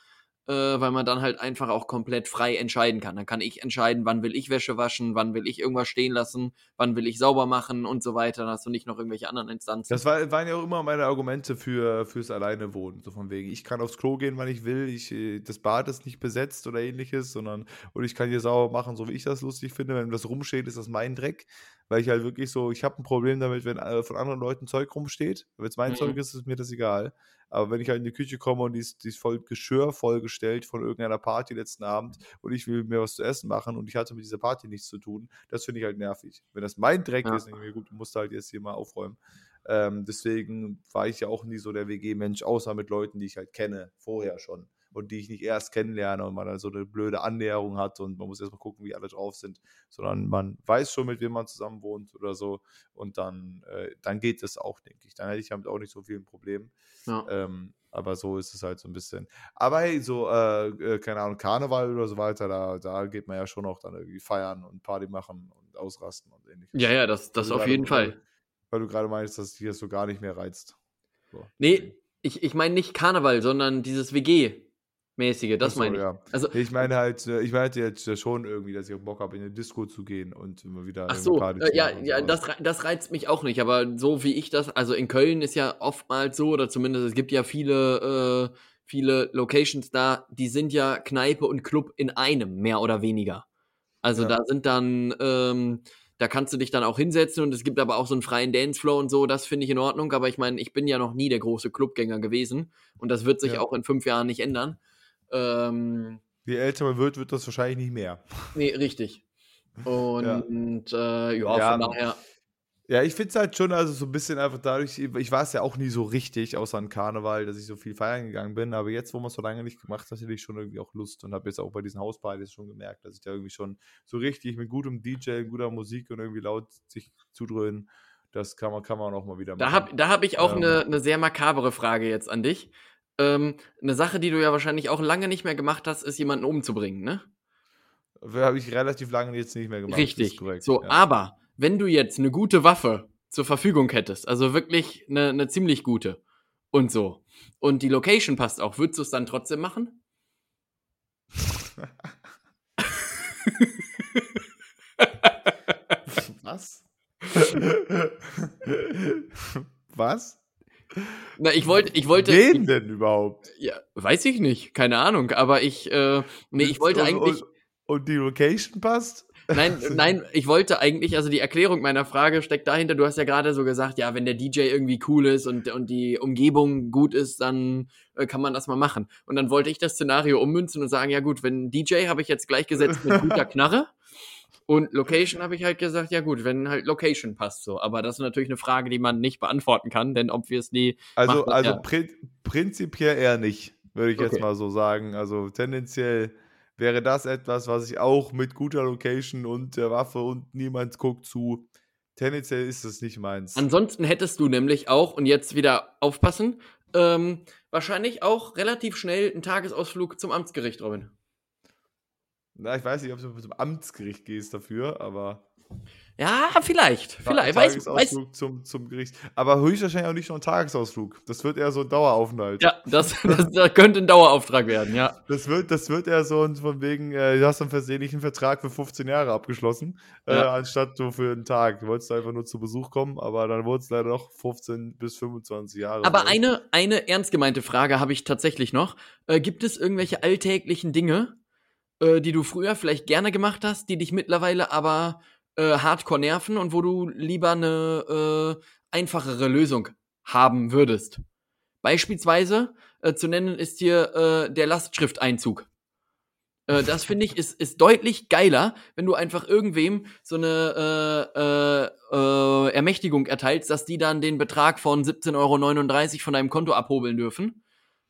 äh, weil man dann halt einfach auch komplett frei entscheiden kann. Dann kann ich entscheiden, wann will ich Wäsche waschen, wann will ich irgendwas stehen lassen, wann will ich sauber machen und so weiter. Dann hast du nicht noch irgendwelche anderen Instanzen. Das war, waren ja auch immer meine Argumente für, fürs Alleinewohnen. So von wegen, ich kann aufs Klo gehen, wann ich will, ich, äh, das Bad ist nicht besetzt oder ähnliches, sondern und ich kann hier sauber machen, so wie ich das lustig finde. Wenn das rumsteht, ist das mein Dreck weil ich halt wirklich so, ich habe ein Problem damit, wenn äh, von anderen Leuten Zeug rumsteht. Wenn es mein mhm. Zeug ist, ist mir das egal. Aber wenn ich halt in die Küche komme und die ist, die ist voll Geschirr vollgestellt von irgendeiner Party letzten Abend und ich will mir was zu essen machen und ich hatte mit dieser Party nichts zu tun, das finde ich halt nervig. Wenn das mein Dreck ja. ist, dann ich mir gut, du musst halt jetzt hier mal aufräumen. Ähm, deswegen war ich ja auch nie so der WG-Mensch, außer mit Leuten, die ich halt kenne, vorher schon und die ich nicht erst kennenlerne und man dann so eine blöde Annäherung hat und man muss erstmal gucken, wie alle drauf sind, sondern man weiß schon, mit wem man zusammen wohnt oder so und dann, äh, dann geht es auch, denke ich. Dann hätte ich damit auch nicht so viel ein Problem. Ja. Ähm, aber so ist es halt so ein bisschen. Aber hey, so, äh, äh, keine Ahnung, Karneval oder so weiter, da, da geht man ja schon auch dann irgendwie feiern und Party machen und ausrasten und ähnliches. Ja, ja, das, das auf jeden Fall. Weil du gerade meinst, dass dich das so gar nicht mehr reizt. So. Nee, ich, ich meine nicht Karneval, sondern dieses WG. Mäßige, das so, meine ich. ja. Also, Ich meine halt, äh, ich meinte jetzt äh, schon irgendwie, dass ich auch Bock habe, in eine Disco zu gehen und immer wieder ach so, Party äh, zu ja, ja, das, das reizt mich auch nicht, aber so wie ich das, also in Köln ist ja oftmals so, oder zumindest es gibt ja viele, äh, viele Locations da, die sind ja Kneipe und Club in einem, mehr oder weniger. Also Ja. da sind dann, ähm, da kannst du dich dann auch hinsetzen und es gibt aber auch so einen freien Dancefloor und so, das finde ich in Ordnung, aber ich meine, ich bin ja noch nie der große Clubgänger gewesen und das wird sich Ja. auch in fünf Jahren nicht ändern. Ähm, Je älter man wird, wird das wahrscheinlich nicht mehr. nee, richtig. Und äh, ja, Ja, von daher, Ja, ich finde es halt schon, also so ein bisschen einfach dadurch, ich war es ja auch nie so richtig, außer an Karneval, dass ich so viel feiern gegangen bin, aber jetzt, wo man es so lange nicht gemacht hat, hätte ich schon irgendwie auch Lust und habe jetzt auch bei diesen Hauspartys schon gemerkt, dass ich da irgendwie schon so richtig mit gutem DJ, guter Musik und irgendwie laut sich zudröhnen, das kann man, kann man auch mal wieder Da machen. habe da hab ich auch Ähm. eine ne sehr makabere Frage jetzt an dich. Ähm, eine Sache, die du ja wahrscheinlich auch lange nicht mehr gemacht hast, ist jemanden umzubringen, ne? Habe ich relativ lange jetzt nicht mehr gemacht. Richtig. korrekt. so, ja. aber wenn du jetzt eine gute Waffe zur Verfügung hättest, also wirklich eine, eine ziemlich gute und so, und die Location passt auch, würdest du es dann trotzdem machen? Was? Was? Na, ich wollte, ich wollte, Wen denn überhaupt? ja, weiß ich nicht, keine Ahnung, aber ich, äh, nee, ich wollte und, eigentlich, Und, und die Location passt? Nein, nein, ich wollte eigentlich, also die Erklärung meiner Frage steckt dahinter, du hast ja gerade so gesagt, ja, wenn der DJ irgendwie cool ist und, und die Umgebung gut ist, dann äh, kann man das mal machen. Und dann wollte ich das Szenario ummünzen und sagen, ja gut, wenn DJ habe ich jetzt gleichgesetzt mit guter Knarre und Location habe ich halt gesagt, ja gut, wenn halt Location passt so. Aber das ist natürlich eine Frage, die man nicht beantworten kann, denn obviously Also, also ja. prin prinzipiell eher nicht, würde ich jetzt Okay. mal so sagen. Also tendenziell wäre das etwas, was ich auch mit guter Location und der Waffe und niemand guckt zu. Tendenziell ist es nicht meins. Ansonsten hättest du nämlich auch, und jetzt wieder aufpassen, ähm, wahrscheinlich auch relativ schnell einen Tagesausflug zum Amtsgericht, Robin. Na, ich weiß nicht, ob du zum Amtsgericht gehst dafür, aber Ja, vielleicht. Vielleicht. Ta- Weiß, weiß, Tagesausflug zum, zum Gericht. Aber höchstwahrscheinlich auch nicht nur ein Tagesausflug. Das wird eher so ein Daueraufenthalt. ja, das, das, das könnte ein Dauerauftrag werden, ja. Das wird, das wird eher so ein, von wegen, äh, du hast einen versehentlichen Vertrag für 15 Jahre abgeschlossen, äh, Ja. anstatt so für einen Tag. Du wolltest einfach nur zu Besuch kommen, aber dann wurde es leider noch 15 bis 25 Jahre. Aber eine, eine ernst gemeinte Frage habe ich tatsächlich noch. Äh, gibt es irgendwelche alltäglichen Dinge, äh, die du früher vielleicht gerne gemacht hast, die dich mittlerweile aber äh, hardcore nerven und wo du lieber eine äh, einfachere Lösung haben würdest? Beispielsweise äh, zu nennen ist hier äh, der Lastschrifteinzug. Äh, das finde ich ist, ist deutlich geiler, wenn du einfach irgendwem so eine äh, äh, äh, Ermächtigung erteilst, dass die dann den Betrag von 17,39 Euro von deinem Konto abhobeln dürfen.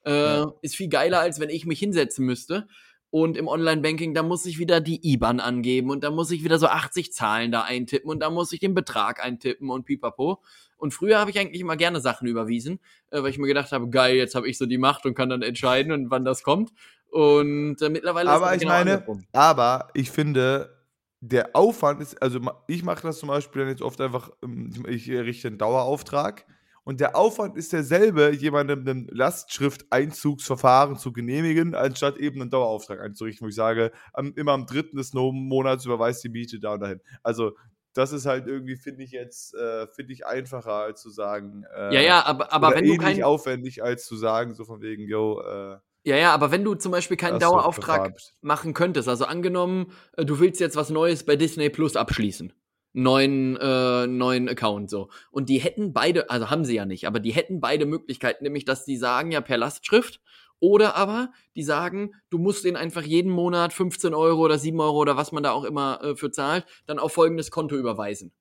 Äh, Ja. Ist viel geiler, als wenn ich mich hinsetzen müsste. Und im Online-Banking, da muss ich wieder die IBAN angeben und da muss ich wieder so 80 Zahlen da eintippen und da muss ich den Betrag eintippen und pipapo. Und früher habe ich eigentlich immer gerne Sachen überwiesen, äh, weil ich mir gedacht habe, geil, jetzt habe ich so die Macht und kann dann entscheiden und wann das kommt. Und äh, mittlerweile Aber es ich genau meine, andersrum. aber ich finde, der Aufwand ist, also ich mache das zum Beispiel dann jetzt oft einfach, ähm, ich ich richte einen Dauerauftrag und der Aufwand ist derselbe, jemandem ein Lastschrifteinzugsverfahren zu genehmigen, anstatt eben einen Dauerauftrag einzurichten, wo ich sage, am, immer am dritten des Monats überweist die Miete da und dahin. Also das ist halt irgendwie, finde ich jetzt, äh, finde ich einfacher, als zu sagen, äh, Ja, ja, aber, aber wenn du ähnlich kein, aufwendig, als zu sagen, so von wegen, yo, äh, ja, ja, aber wenn du zum Beispiel keinen Dauerauftrag machen könntest, also angenommen, äh, du willst jetzt was Neues bei Disney Plus abschließen. Neuen, äh, neuen Account so. Und die hätten beide, also haben sie ja nicht, aber die hätten beide Möglichkeiten, nämlich dass die sagen ja per Lastschrift oder aber die sagen, du musst den einfach jeden Monat 15 Euro oder 7 Euro oder was man da auch immer äh, für zahlt, dann auf folgendes Konto überweisen.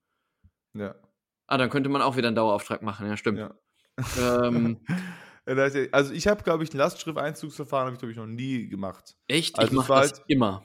Ja. Ah, dann könnte man auch wieder einen Dauerauftrag machen, ja, stimmt. Ja. Ähm, Also ich habe, glaube ich, ein Lastschrift-Einzugsverfahren habe ich, glaube ich, noch nie gemacht. echt? Also ich mache das halt- immer.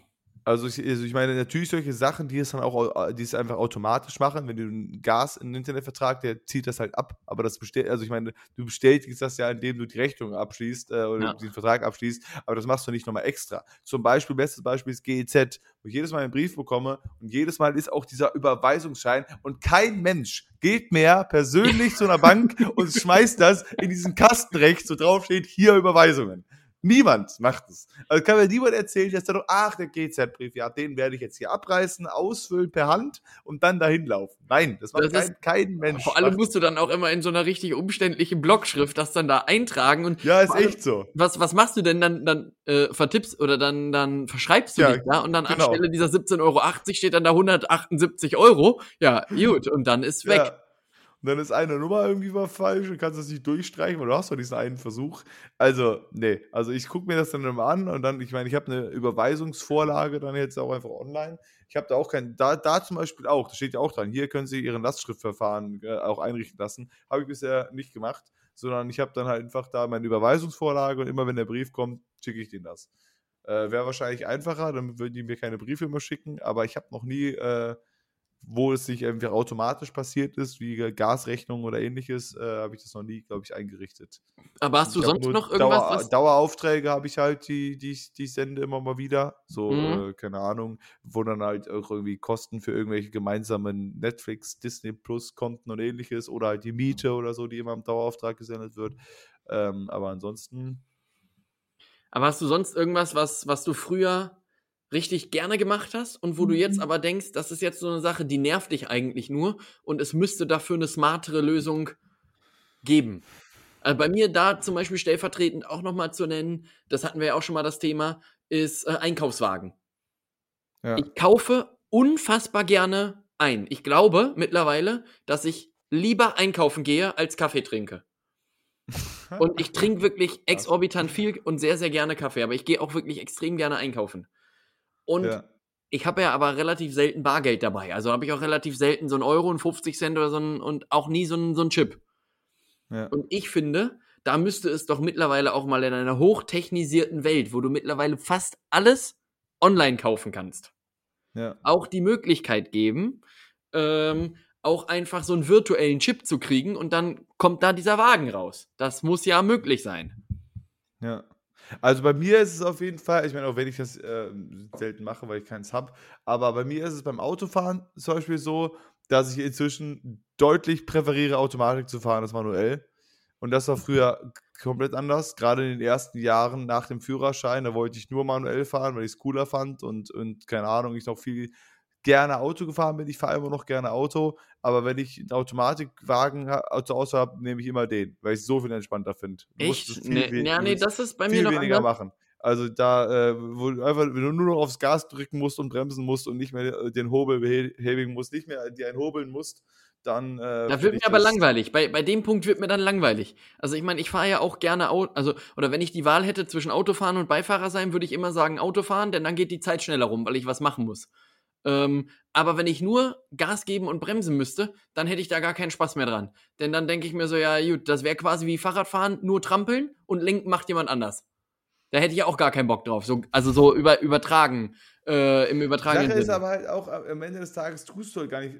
Also ich, also ich meine, natürlich solche Sachen, die es dann auch, au- die es einfach automatisch machen, wenn du ein Gas in den Internetvertrag, der zieht das halt ab. Aber das bestellt, also ich meine, du bestätigst das ja, indem du die Rechnung abschließt äh, oder Ja. den Vertrag abschließt, aber das machst du nicht nochmal extra. Zum Beispiel, bestes Beispiel ist GEZ, wo ich jedes Mal einen Brief bekomme und jedes Mal ist auch dieser Überweisungsschein und kein Mensch geht mehr persönlich zu einer Bank und schmeißt das in diesen Kasten rechts, wo drauf steht, hier Überweisungen. Niemand macht es. Also kann mir niemand erzählen, dass der doch, ach, der GZ-Brief, ja, den werde ich jetzt hier abreißen, ausfüllen per Hand und dann dahin laufen. Nein, das macht Das kein, ist- kein Mensch. Vor allem musst du dann auch immer in so einer richtig umständlichen Blockschrift das dann da eintragen und ja, ist allem- echt so. was, was machst du denn dann, dann äh, vertippst oder dann, dann verschreibst du Ja, dich da und dann genau. anstelle dieser 17,80 Euro steht dann da 178 Euro. Ja, gut, und dann ist weg. Ja. Und dann ist eine Nummer irgendwie mal falsch und kannst das nicht durchstreichen, weil du hast doch diesen einen Versuch. Also, nee, also ich gucke mir das dann immer an und dann, ich meine, ich habe eine Überweisungsvorlage dann jetzt auch einfach online. Ich habe da auch kein, da, da zum Beispiel auch, da steht ja auch dran, hier können Sie Ihren Lastschriftverfahren äh, auch einrichten lassen. Habe ich bisher nicht gemacht, sondern ich habe dann halt einfach da meine Überweisungsvorlage und immer wenn der Brief kommt, schicke ich denen das. Äh, Wäre wahrscheinlich einfacher, dann würden die mir keine Briefe mehr schicken, aber ich habe noch nie, äh, wo es nicht irgendwie automatisch passiert ist, wie Gasrechnung oder ähnliches, äh, habe ich das noch nie, glaube ich, eingerichtet. Aber hast du sonst noch irgendwas, Dauer, was, Daueraufträge habe ich halt, die, die, ich- die ich sende immer mal wieder. So, Mhm. äh, keine Ahnung, wo dann halt auch irgendwie Kosten für irgendwelche gemeinsamen Netflix, Disney Plus Konten und ähnliches oder halt die Miete oder so, die immer im Dauerauftrag gesendet wird. Ähm, aber ansonsten, aber hast du sonst irgendwas, was, was du früher richtig gerne gemacht hast und wo du jetzt Mhm. aber denkst, das ist jetzt so eine Sache, die nervt dich eigentlich nur und es müsste dafür eine smartere Lösung geben. Also bei mir da zum Beispiel stellvertretend auch nochmal zu nennen, das hatten wir ja auch schon mal das Thema, ist äh, Einkaufswagen. ja. Ich kaufe unfassbar gerne ein. Ich glaube mittlerweile, dass ich lieber einkaufen gehe, als Kaffee trinke. Und ich trinke wirklich exorbitant viel und sehr, sehr gerne Kaffee. Aber ich gehe auch wirklich extrem gerne einkaufen. Und ja. ich habe ja aber relativ selten Bargeld dabei. Also habe ich auch relativ selten so einen Euro und 50 Cent oder so einen, und auch nie so einen, so einen Chip. Ja. Und ich finde, da müsste es doch mittlerweile auch mal in einer hochtechnisierten Welt, wo du mittlerweile fast alles online kaufen kannst, ja. auch die Möglichkeit geben, ähm, auch einfach so einen virtuellen Chip zu kriegen und dann kommt da dieser Wagen raus. Das muss ja möglich sein. Ja. Also bei mir ist es auf jeden Fall, ich meine, auch wenn ich das äh, selten mache, weil ich keins habe, aber bei mir ist es beim Autofahren zum Beispiel so, dass ich inzwischen deutlich präferiere, Automatik zu fahren als manuell. Und das war früher komplett anders. Gerade in den ersten Jahren nach dem Führerschein, da wollte ich nur manuell fahren, weil ich es cooler fand und, und keine Ahnung, ich noch viel gerne Auto gefahren bin. Ich fahre immer noch gerne Auto, aber wenn ich einen Automatikwagen ha- zur Auswahl habe, nehme ich immer den, weil ich es so viel entspannter finde. Echt? Nee, ja, nee, das ist bei mir viel noch weniger anders. machen. Also da, äh, wo du einfach, wenn du nur noch aufs Gas drücken musst und bremsen musst und nicht mehr äh, den Hobel behäbigen musst, nicht mehr dir einen hobeln musst, dann. Äh, Da wird mir aber langweilig. Bei, bei dem Punkt wird mir dann langweilig. Also ich meine, ich fahre ja auch gerne Auto, also, oder wenn ich die Wahl hätte zwischen Autofahren und Beifahrer sein, würde ich immer sagen Autofahren, denn dann geht die Zeit schneller rum, weil ich was machen muss. Ähm, aber wenn ich nur Gas geben und bremsen müsste, dann hätte ich da gar keinen Spaß mehr dran. Denn dann denke ich mir so, ja gut, das wäre quasi wie Fahrradfahren, nur trampeln und lenken macht jemand anders. Da hätte ich auch gar keinen Bock drauf. So, also so über, übertragen, äh, im übertragenen Sache ist Sinne. aber halt auch, am Ende des Tages tust du halt gar nicht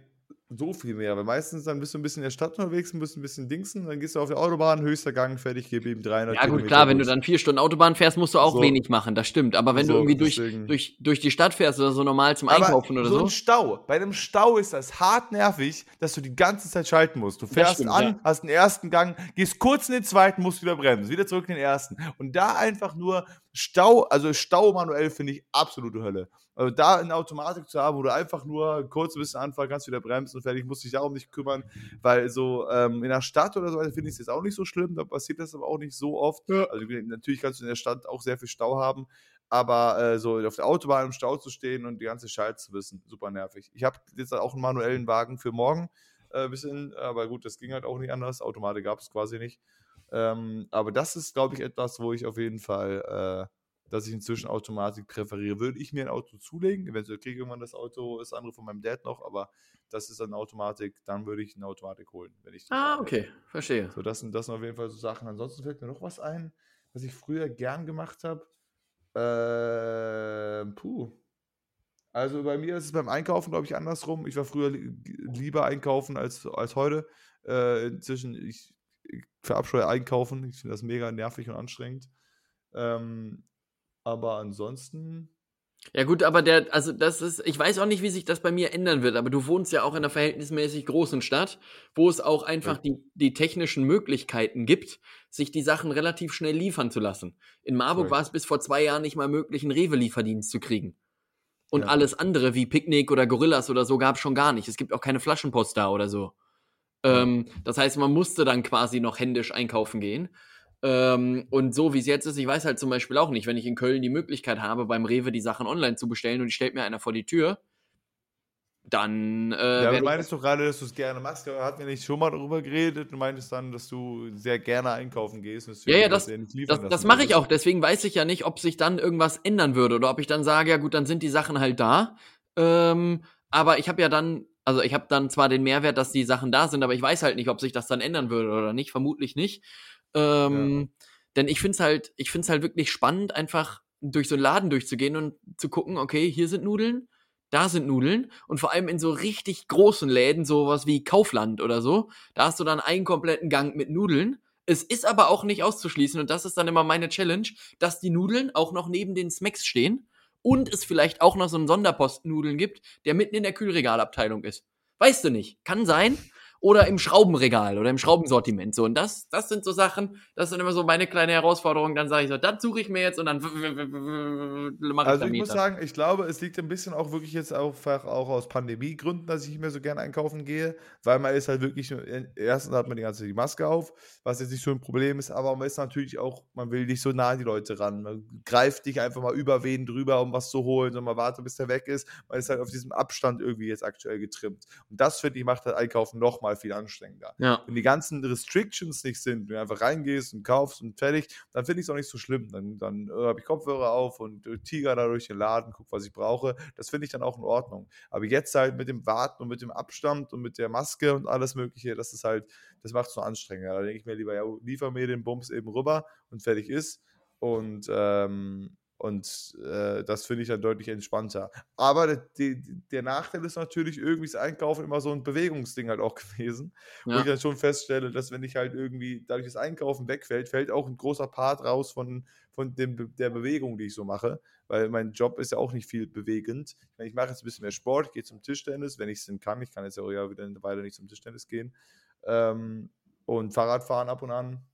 so viel mehr, weil meistens dann bist du ein bisschen in der Stadt unterwegs, bist ein bisschen dingsen, dann gehst du auf die Autobahn, höchster Gang, fertig, gib ihm 300 Ja, gut, Kilometer klar, wenn du dann vier Stunden Autobahn fährst, musst du auch So. wenig machen, das stimmt. Aber wenn So, du irgendwie durch, deswegen. durch, durch die Stadt fährst oder so normal zum Aber Einkaufen oder so so. ein Stau. Bei einem Stau ist das hart nervig, dass du die ganze Zeit schalten musst. Du fährst stimmt, an, ja. hast den ersten Gang, gehst kurz in den zweiten, musst wieder bremsen, wieder zurück in den ersten. Und da einfach nur Stau, also Stau manuell finde ich absolute Hölle. Also da eine Automatik zu haben, wo du einfach nur kurz ein bisschen anfahren kannst, wieder bremsen und fertig, musst dich darum nicht kümmern, weil so ähm, in der Stadt oder so finde ich es jetzt auch nicht so schlimm, da passiert das aber auch nicht so oft. Ja. Also natürlich kannst du in der Stadt auch sehr viel Stau haben, aber äh, so auf der Autobahn im Stau zu stehen und die ganze Scheiße zu wissen, super nervig. Ich habe jetzt auch einen manuellen Wagen für morgen, äh, bisschen, aber gut, das ging halt auch nicht anders. Automatik gab es quasi nicht. Ähm, aber das ist, glaube ich, etwas, wo ich auf jeden Fall, äh, dass ich inzwischen Automatik präferiere. Würde ich mir ein Auto zulegen, eventuell kriege ich irgendwann das Auto, das andere von meinem Dad noch, aber das ist eine Automatik, dann würde ich eine Automatik holen, wenn ich das Ah, okay, verstehe. so, das sind, das sind auf jeden Fall so Sachen. Ansonsten fällt mir noch was ein, was ich früher gern gemacht habe. Ähm, puh. Also bei mir ist es beim Einkaufen, glaube ich, andersrum. Ich war früher li lieber einkaufen als, als heute. Äh, inzwischen, ich, ich verabscheue Einkaufen. Ich finde das mega nervig und anstrengend. Ähm, aber ansonsten, Ja gut, aber der, also das ist, ich weiß auch nicht, wie sich das bei mir ändern wird, aber du wohnst ja auch in einer verhältnismäßig großen Stadt, wo es auch einfach Ja. die, die technischen Möglichkeiten gibt, sich die Sachen relativ schnell liefern zu lassen. In Marburg Korrekt. war es bis vor zwei Jahren nicht mal möglich, einen Rewe-Lieferdienst zu kriegen. Und Ja. alles andere wie Picknick oder Gorillas oder so gab es schon gar nicht. Es gibt auch keine Flaschenpost da oder so. Ja. Ähm, das heißt, man musste dann quasi noch händisch einkaufen gehen. Ähm, und so wie es jetzt ist, ich weiß halt zum Beispiel auch nicht, wenn ich in Köln die Möglichkeit habe, beim Rewe die Sachen online zu bestellen und die stellt mir einer vor die Tür, dann äh, Ja, du meintest doch gerade, dass du es gerne machst. aber Hatten wir nicht schon mal darüber geredet? Du meintest dann, dass du sehr gerne einkaufen gehst. und Ja, ja, das, das, das mache ich auch. Deswegen weiß ich ja nicht, ob sich dann irgendwas ändern würde oder ob ich dann sage, ja gut, dann sind die Sachen halt da. Ähm, aber ich habe ja dann, also ich habe dann zwar den Mehrwert, dass die Sachen da sind, aber ich weiß halt nicht, ob sich das dann ändern würde oder nicht. Vermutlich nicht. Ähm, Denn ich finde es halt, ich finde es halt wirklich spannend, einfach durch so einen Laden durchzugehen und zu gucken, okay, hier sind Nudeln, da sind Nudeln und vor allem in so richtig großen Läden, sowas wie Kaufland oder so, da hast du dann einen kompletten Gang mit Nudeln. Es ist aber auch nicht auszuschließen und das ist dann immer meine Challenge, dass die Nudeln auch noch neben den Smacks stehen und es vielleicht auch noch so einen Sonderposten Nudeln gibt, der mitten in der Kühlregalabteilung ist. Weißt du nicht, kann sein. Oder im Schraubenregal oder im Schraubensortiment. So, und das, das sind so Sachen, das sind immer so meine kleine Herausforderung. Dann sage ich so, das suche ich mir jetzt und dann mache ich Also ich muss sagen, ich glaube, es liegt ein bisschen auch wirklich jetzt einfach auch aus Pandemiegründen, dass ich nicht mehr so gerne einkaufen gehe, weil man ist halt wirklich, erstens hat man die ganze Zeit die Maske auf, was jetzt nicht so ein Problem ist, aber man ist natürlich auch, man will nicht so nah an die Leute ran. Man greift nicht einfach mal über wen drüber, um was zu holen, sondern man wartet, bis der weg ist. Man ist halt auf diesem Abstand irgendwie jetzt aktuell getrimmt. Und das, finde ich, macht halt Einkaufen noch mal viel anstrengender. Ja. Wenn die ganzen Restrictions nicht sind, wenn du einfach reingehst und kaufst und fertig, dann finde ich es auch nicht so schlimm. Dann, dann äh, habe ich Kopfhörer auf und äh, tiger da durch den Laden, guck, was ich brauche. Das finde ich dann auch in Ordnung. Aber jetzt halt mit dem Warten und mit dem Abstand und mit der Maske und alles Mögliche, das ist halt, das macht es so anstrengender. Da denke ich mir lieber, ja, liefer mir den Bums eben rüber und fertig ist. Und, ähm, und äh, das finde ich dann deutlich entspannter. Aber der, die, der Nachteil ist natürlich, irgendwie ist Einkaufen immer so ein Bewegungsding halt auch gewesen wo ich Ja. dann schon feststelle, dass wenn ich halt irgendwie dadurch das Einkaufen wegfällt, fällt auch ein großer Part raus von, von dem, der Bewegung, die ich so mache, weil mein Job ist ja auch nicht viel bewegend. Ich, ich mache jetzt ein bisschen mehr Sport, gehe zum Tischtennis, wenn ich es denn kann. Ich kann jetzt ja auch ja wieder eine Weile nicht zum Tischtennis gehen ähm, und Fahrradfahren ab und an.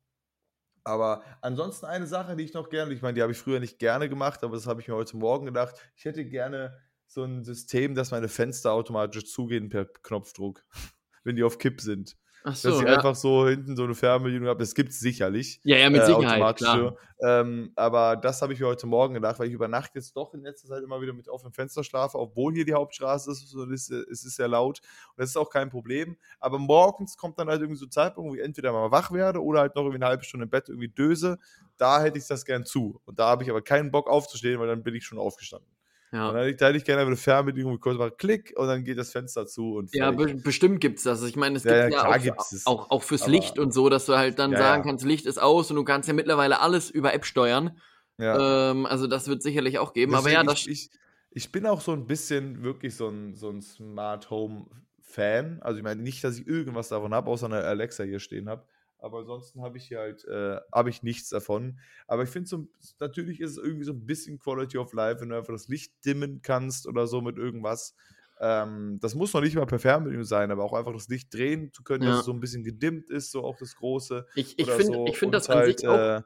Aber ansonsten eine Sache, die ich noch gerne, ich meine, die habe ich früher nicht gerne gemacht, aber das habe ich mir heute Morgen gedacht. Ich hätte gerne so ein System, dass meine Fenster automatisch zugehen per Knopfdruck, wenn die auf Kipp sind. Ach Dass so, ich ja. einfach so hinten so eine Fernbedienung habe. Das gibt es sicherlich. ja, ja, mit äh, Sicherheit, klar. Ähm, aber das habe ich mir heute Morgen gedacht, weil ich über Nacht jetzt doch in letzter Zeit immer wieder mit offenem Fenster schlafe, obwohl hier die Hauptstraße ist und es, ist- es ist sehr laut. Und das ist auch kein Problem. Aber morgens kommt dann halt irgendwie so ein Zeitpunkt, wo ich entweder mal wach werde oder halt noch irgendwie eine halbe Stunde im Bett irgendwie döse. Da hätte ich das gern zu. Und da habe ich aber keinen Bock aufzustehen, weil dann bin ich schon aufgestanden. Und Ja, dann hätte ich, da hätte ich gerne eine Fernbedienung, ich kurz mal klick und dann geht das Fenster zu und ja be bestimmt gibt's das. Ich meine, es Ja, gibt ja, ja, auch, es. auch, auch fürs Aber- Licht und so, dass du halt dann sagen kannst, Licht ist aus und du kannst ja mittlerweile alles über App steuern. Ähm, also das wird sicherlich auch geben. aber Deswegen, ja, das, ich, ich, ich bin auch so ein bisschen wirklich so ein, so ein Smart Home Fan. Also ich meine nicht, dass ich irgendwas davon habe, außer eine Alexa hier stehen habe. Aber ansonsten habe ich hier halt, äh, habe ich nichts davon. Aber ich finde so, natürlich ist es irgendwie so ein bisschen Quality of Life, wenn du einfach das Licht dimmen kannst oder so mit irgendwas. Ähm, das muss noch nicht mal per Fernbedienung sein, aber auch einfach das Licht drehen zu können, dass Ja. es so ein bisschen gedimmt ist, so auch das Große ich, ich finde so. ich find das an halt, sich auch. äh,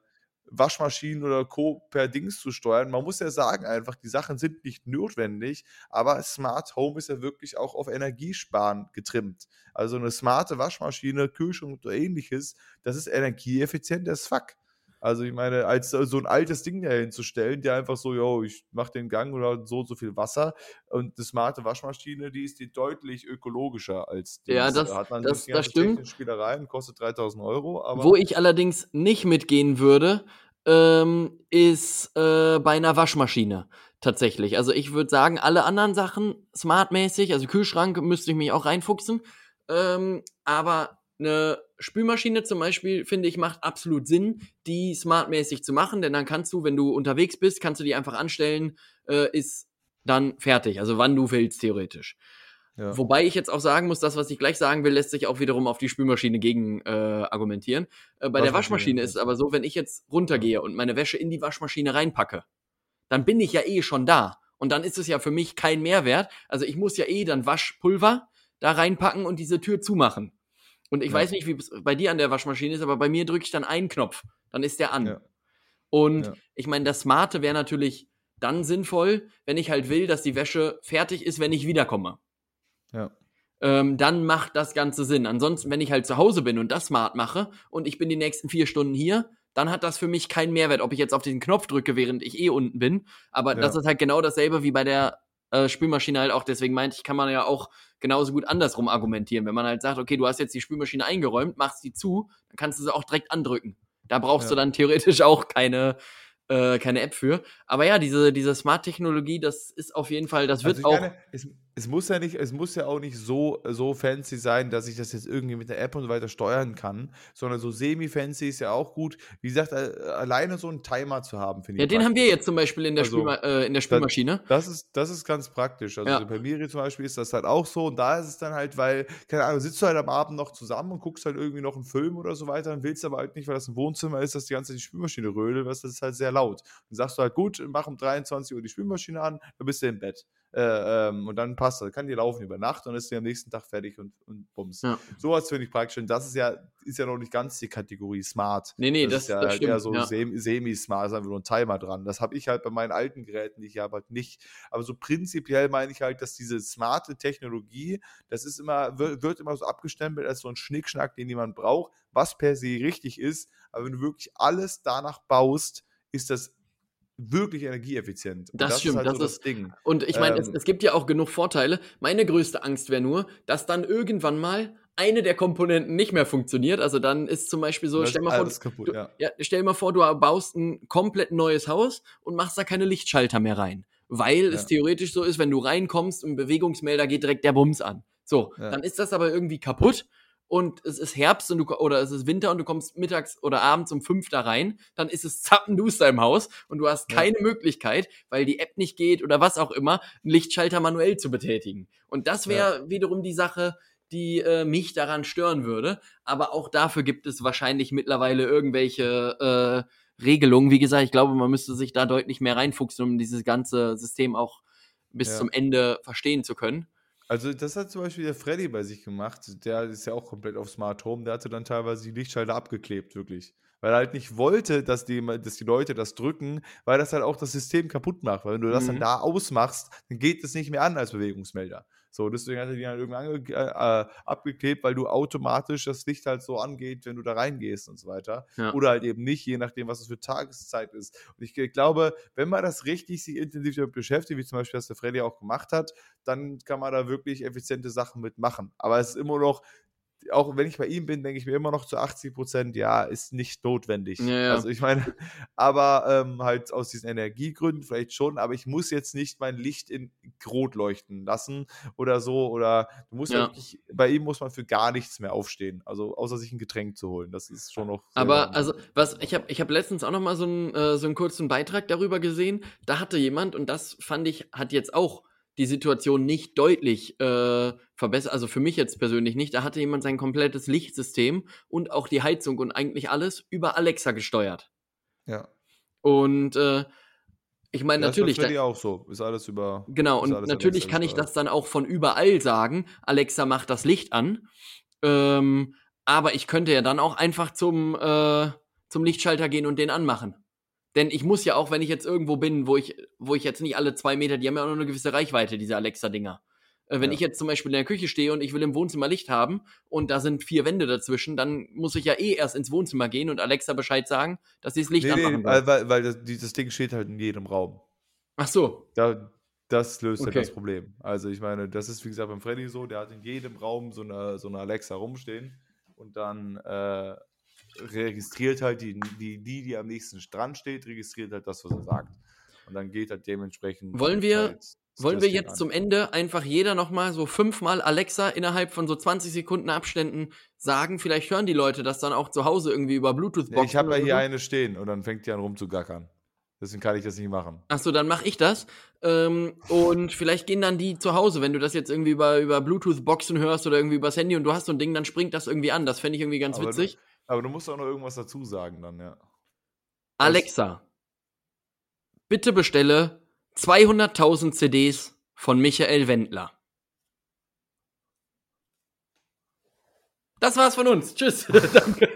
Waschmaschinen oder Co. per Dings zu steuern. Man muss ja sagen, einfach, die Sachen sind nicht notwendig, aber Smart Home ist ja wirklich auch auf Energiesparen getrimmt. Also eine smarte Waschmaschine, Kühlschrank oder ähnliches, das ist energieeffizient as fuck. Also ich meine, als so ein altes Ding da hinzustellen, der einfach so, yo, ich mach den Gang oder so und so viel Wasser und eine smarte Waschmaschine, die ist die deutlich ökologischer als die. Ja, das- da hat man das- das stimmt. Spielereien, kostet 3000 Euro, Wo ich allerdings nicht mitgehen würde, ähm, ist äh, bei einer Waschmaschine tatsächlich. Also ich würde sagen, alle anderen Sachen smartmäßig, also Kühlschrank müsste ich mich auch reinfuchsen. Ähm, aber eine Spülmaschine zum Beispiel, finde ich, macht absolut Sinn, die smartmäßig zu machen, denn dann kannst du, wenn du unterwegs bist, kannst du die einfach anstellen, äh, ist dann fertig. Also wann du willst, theoretisch. ja. Wobei ich jetzt auch sagen muss, das, was ich gleich sagen will, lässt sich auch wiederum auf die Spülmaschine gegen äh, argumentieren. Äh, bei der Waschmaschine, Waschmaschine ist es aber so, wenn ich jetzt runtergehe und meine Wäsche in die Waschmaschine reinpacke, dann bin ich ja eh schon da. Und dann ist es ja für mich kein Mehrwert. Also ich muss ja eh dann Waschpulver da reinpacken und diese Tür zumachen. Und ich Ja. weiß nicht, wie es bei dir an der Waschmaschine ist, aber bei mir drücke ich dann einen Knopf. Dann ist der an. Ja. Und Ja. ich meine, das Smarte wäre natürlich dann sinnvoll, wenn ich halt will, dass die Wäsche fertig ist, wenn ich wiederkomme. Ja. Ähm, dann macht das Ganze Sinn. Ansonsten, wenn ich halt zu Hause bin und das smart mache und ich bin die nächsten vier Stunden hier, dann hat das für mich keinen Mehrwert, ob ich jetzt auf diesen Knopf drücke, während ich eh unten bin. Aber Ja. das ist halt genau dasselbe wie bei der äh, Spülmaschine halt auch. Deswegen meinte ich, kann man ja auch genauso gut andersrum argumentieren. Wenn man halt sagt, okay, du hast jetzt die Spülmaschine eingeräumt, machst die zu, dann kannst du sie auch direkt andrücken. Da brauchst Ja. du dann theoretisch auch keine, äh, keine App für. Aber ja, diese, diese Smart-Technologie, das ist auf jeden Fall, das wird Also auch. meine, es, es muss ja nicht, es muss ja auch nicht so, so fancy sein, dass ich das jetzt irgendwie mit der App und so weiter steuern kann, sondern so semi-fancy ist ja auch gut. Wie gesagt, äh, alleine so einen Timer zu haben, finde Ja, ich. den haben wir praktisch. jetzt zum Beispiel in der, Also, Spülma äh, in der Spülmaschine. Das ist, das ist ganz praktisch. Also Ja. bei Miri zum Beispiel ist das halt auch so. Und da ist es dann halt, weil, keine Ahnung, sitzt du halt am Abend noch zusammen und guckst halt irgendwie noch einen Film oder so weiter und willst aber halt nicht, weil das ein Wohnzimmer ist, dass die ganze Zeit die Spülmaschine rödelt, weil das ist halt sehr laut. Dann sagst du halt, gut, mach um 23 Uhr die Spülmaschine an, dann bist du im Bett. Äh, ähm, und dann passt das. Kann die laufen über Nacht und ist die am nächsten Tag fertig und, und bums. Ja. Sowas finde ich praktisch. Und das ist ja, ist ja noch nicht ganz die Kategorie smart. Nee, nee, das, ist ja das halt eher so ja. sem- semi-smart, ist einfach nur ein Timer dran. Das habe ich halt bei meinen alten Geräten, die ich habe, halt nicht. Aber so prinzipiell meine ich halt, dass diese smarte Technologie, das ist immer, wird, wird immer so abgestempelt als so ein Schnickschnack, den niemand braucht, was per se richtig ist. Aber wenn du wirklich alles danach baust, ist das wirklich energieeffizient. Und Das stimmt, ist halt das so das ist- Ding. Und ich meine, es, Ähm. es gibt ja auch genug Vorteile. Meine größte Angst wäre nur, dass dann irgendwann mal eine der Komponenten nicht mehr funktioniert. Also dann ist zum Beispiel so, Das stell mal vor, kaputt, du, ja. ja, stell mal vor, du baust ein komplett neues Haus und machst da keine Lichtschalter mehr rein. Weil es Ja. theoretisch so ist, wenn du reinkommst und Bewegungsmelder geht direkt der Bums an. So, dann ist das aber irgendwie kaputt und es ist Herbst und du, oder es ist Winter und du kommst mittags oder abends um fünf da rein, dann ist es zappenduster im Haus und du hast Ja. keine Möglichkeit, weil die App nicht geht oder was auch immer, einen Lichtschalter manuell zu betätigen. Und das wäre wiederum die Sache, die äh, mich daran stören würde. Aber auch dafür gibt es wahrscheinlich mittlerweile irgendwelche äh, Regelungen. Wie gesagt, ich glaube, man müsste sich da deutlich mehr reinfuchsen, um dieses ganze System auch bis Ja. zum Ende verstehen zu können. Also, das hat zum Beispiel der Freddy bei sich gemacht. Der ist ja auch komplett auf Smart Home. Der hatte dann teilweise die Lichtschalter abgeklebt, wirklich. Weil er halt nicht wollte, dass die, dass die Leute das drücken, weil das halt auch das System kaputt macht. Weil wenn du das dann Mhm. da ausmachst, dann geht es nicht mehr an als Bewegungsmelder. So, deswegen hat er die halt irgendwann ange äh, abgeklebt, weil du automatisch das Licht halt so angeht, wenn du da reingehst und so weiter. Ja. Oder halt eben nicht, je nachdem, was es für Tageszeit ist. Und ich glaube, wenn man das richtig sich intensiv damit beschäftigt, wie zum Beispiel das der Freddy auch gemacht hat, dann kann man da wirklich effiziente Sachen mitmachen. Aber es ist immer noch, auch wenn ich bei ihm bin, denke ich mir immer noch zu 80 Prozent, ja, ist nicht notwendig. Ja, ja. Also ich meine, aber ähm, halt aus diesen Energiegründen vielleicht schon, aber ich muss jetzt nicht mein Licht in Rot leuchten lassen oder so. Oder du musst ja. Wirklich, bei ihm muss man für gar nichts mehr aufstehen. Also außer sich ein Getränk zu holen. Das ist schon noch. Aber normal. also, was ich habe ich hab letztens auch noch mal so einen, äh, so einen kurzen Beitrag darüber gesehen. Da hatte jemand, und das fand ich, hat jetzt auch die Situation nicht deutlich äh, verbessert, also für mich jetzt persönlich nicht. Da hatte jemand sein komplettes Lichtsystem und auch die Heizung und eigentlich alles über Alexa gesteuert. Ja. Und äh, ich meine, Ja, natürlich, Ist bei da, auch so. Ist alles über. Genau, ist und natürlich Alexa kann ich das dann auch von überall sagen, Alexa macht das Licht an. Ähm, aber ich könnte ja dann auch einfach zum, äh, zum Lichtschalter gehen und den anmachen. Denn ich muss ja auch, wenn ich jetzt irgendwo bin, wo ich, wo ich jetzt nicht alle zwei Meter, die haben ja auch nur eine gewisse Reichweite, diese Alexa-Dinger. Äh, wenn Ja. ich jetzt zum Beispiel in der Küche stehe und ich will im Wohnzimmer Licht haben und da sind vier Wände dazwischen, dann muss ich ja eh erst ins Wohnzimmer gehen und Alexa Bescheid sagen, dass sie das Licht Nee, nee, anmachen soll. weil, weil, weil das, dieses Ding steht halt in jedem Raum. Ach so. Da, das löst Okay. halt das Problem. Also ich meine, das ist wie gesagt beim Freddy so, der hat in jedem Raum so eine, so eine Alexa rumstehen und dann äh, registriert halt die, die, die, die am nächsten Strand steht, registriert halt das, was er sagt. Und dann geht halt dementsprechend. Wollen wir- halt Wollen wir jetzt an. zum Ende einfach jeder nochmal so fünfmal Alexa innerhalb von so 20 Sekunden Abständen sagen? Vielleicht hören die Leute das dann auch zu Hause irgendwie über Bluetooth-Boxen. Ja, ich habe ja hier so. eine stehen und dann fängt die an rumzugackern. Deswegen kann ich das nicht machen. Achso, dann mache ich das. Ähm, und vielleicht gehen dann die zu Hause, wenn du das jetzt irgendwie über, über Bluetooth-Boxen hörst oder irgendwie übers Handy und du hast so ein Ding, dann springt das irgendwie an. Das fände ich irgendwie ganz Aber witzig. Aber du musst auch noch irgendwas dazu sagen dann, ja. Alexa, bitte bestelle 200.000 CDs von Michael Wendler. Das war's von uns. Tschüss. Danke.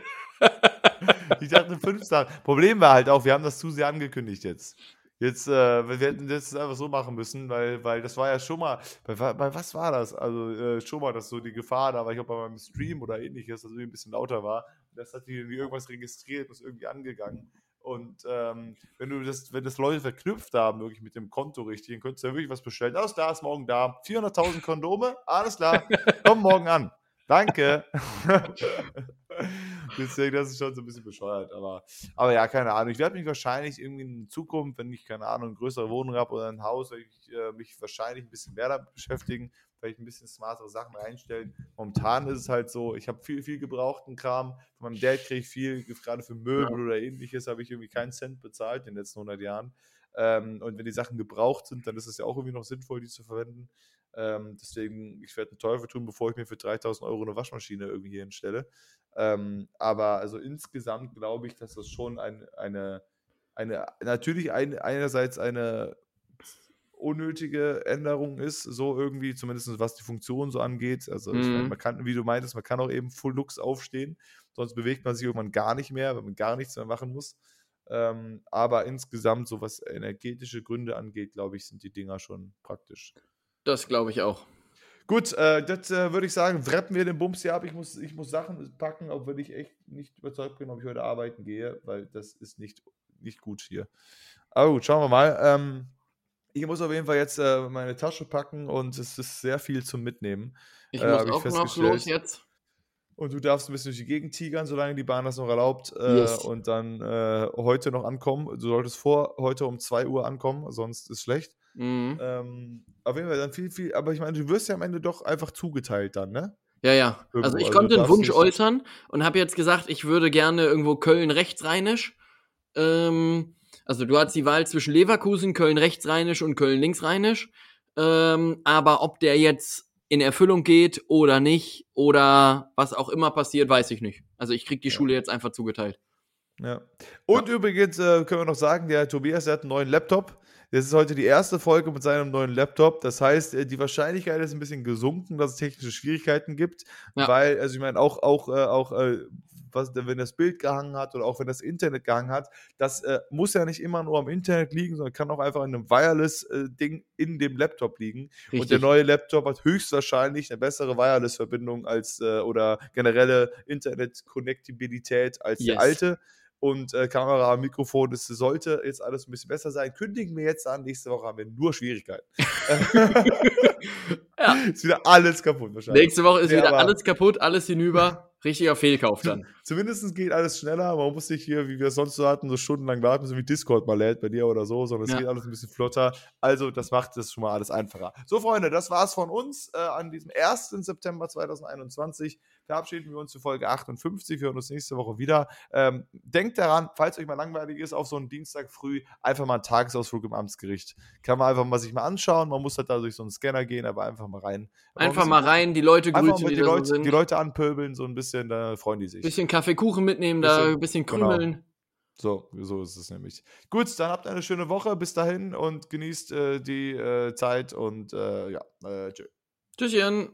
ich dachte fünf Sachen. Problem war halt auch, wir haben das zu sehr angekündigt jetzt. Jetzt, äh, wir hätten das einfach so machen müssen, weil, weil das war ja schon mal, bei, bei was war das? Also äh, schon mal, dass so die Gefahr da war, ich glaube bei meinem Stream oder ähnliches, dass es ein bisschen lauter war. Das hat irgendwie irgendwas registriert ist irgendwie angegangen. Und ähm, wenn du das, wenn das Leute verknüpft haben, wirklich mit dem Konto richtig, dann könntest du ja wirklich was bestellen. Alles klar, ist morgen da. 400.000 Kondome, alles klar, komm morgen an. Danke. Deswegen, das ist schon so ein bisschen bescheuert. Aber, aber ja, keine Ahnung. Ich werde mich wahrscheinlich irgendwie in Zukunft, wenn ich, keine Ahnung, eine größere Wohnung habe oder ein Haus, werde ich äh, mich wahrscheinlich ein bisschen mehr damit beschäftigen, vielleicht ein bisschen smartere Sachen reinstellen. Momentan ist es halt so, ich habe viel, viel gebrauchten Kram. Von meinem Dad kriege ich viel, gerade für Möbel ja. oder ähnliches, habe ich irgendwie keinen Cent bezahlt in den letzten 100 Jahren. Ähm, und wenn die Sachen gebraucht sind, dann ist es ja auch irgendwie noch sinnvoll, die zu verwenden. Ähm, deswegen, ich werde einen Teufel tun, bevor ich mir für 3000 Euro eine Waschmaschine irgendwie hier hinstelle. Ähm, aber also insgesamt glaube ich, dass das schon ein, eine, eine, natürlich ein, einerseits eine unnötige Änderung ist, so irgendwie, zumindest was die Funktion so angeht. Also, mhm. meine, man kann, wie du meintest, man kann auch eben Full Lux aufstehen, sonst bewegt man sich irgendwann gar nicht mehr, wenn man gar nichts mehr machen muss. Ähm, aber insgesamt, so was energetische Gründe angeht, glaube ich, sind die Dinger schon praktisch. Das glaube ich auch. Gut, äh, das äh, würde ich sagen, wrappen wir den Bums hier ab. Ich muss, ich muss Sachen packen, wenn ich echt nicht überzeugt bin, ob ich heute arbeiten gehe, weil das ist nicht, nicht gut hier. Aber gut, schauen wir mal. Ähm, ich muss auf jeden Fall jetzt äh, meine Tasche packen und es ist sehr viel zum Mitnehmen. Ich äh, muss auch noch los jetzt. Und du darfst ein bisschen durch die Gegend tigern, solange die Bahn das noch erlaubt. Äh, yes. Und dann äh, heute noch ankommen. Du solltest vor heute um 2 Uhr ankommen, sonst ist schlecht. Mhm. Ähm, auf jeden Fall dann viel, viel, aber ich meine, du wirst ja am Ende doch einfach zugeteilt dann, ne? Ja, ja. Irgendwo. Also ich also konnte einen Wunsch äußern und habe jetzt gesagt, ich würde gerne irgendwo Köln rechtsrheinisch. Ähm, also du hast die Wahl zwischen Leverkusen, Köln rechtsrheinisch und Köln linksrheinisch. Ähm, aber ob der jetzt in Erfüllung geht oder nicht oder was auch immer passiert, weiß ich nicht. Also ich krieg die ja. Schule jetzt einfach zugeteilt. Ja. Und ja. übrigens äh, können wir noch sagen, der Tobias der hat einen neuen Laptop. Das ist heute die erste Folge mit seinem neuen Laptop. Das heißt, äh, die Wahrscheinlichkeit ist ein bisschen gesunken, dass es technische Schwierigkeiten gibt. Ja. Weil, also ich meine, auch, auch, äh, auch äh, was, wenn das Bild gehangen hat oder auch wenn das Internet gehangen hat, das äh, muss ja nicht immer nur am Internet liegen, sondern kann auch einfach in einem Wireless-Ding äh, in dem Laptop liegen. Richtig. Und der neue Laptop hat höchstwahrscheinlich eine bessere Wireless-Verbindung als äh, oder generelle Internet-Konnektibilität als yes. der alte und äh, Kamera, Mikrofon, das sollte jetzt alles ein bisschen besser sein. Kündigen wir jetzt an, nächste Woche haben wir nur Schwierigkeiten. ja. Ist wieder alles kaputt wahrscheinlich. Nächste Woche ist ja, wieder alles kaputt, alles hinüber. Richtiger Fehlkauf dann. Zumindest geht alles schneller. Man muss nicht hier, wie wir es sonst so hatten, so stundenlang warten, so wie Discord mal lädt bei dir oder so, sondern es ja. geht alles ein bisschen flotter. Also, das macht es schon mal alles einfacher. So, Freunde, das war's von uns äh, an diesem 1. September 2021 verabschieden wir uns für Folge 58. Wir hören uns nächste Woche wieder. Ähm, denkt daran, falls euch mal langweilig ist, auf so einen Dienstag früh einfach mal einen Tagesausflug im Amtsgericht. Kann man einfach mal sich mal anschauen. Man muss halt da durch so einen Scanner gehen, aber einfach mal rein. Einfach mal rein, die Leute grüßen, die, die, Leute, so die Leute anpöbeln, so ein bisschen, da freuen die sich. Bisschen Kaffeekuchen mitnehmen, bisschen, da ein bisschen genau. krümeln. Genau. So, so ist es nämlich. Gut, dann habt eine schöne Woche. Bis dahin und genießt äh, die äh, Zeit und äh, ja, äh, tschö. Tschüsschen.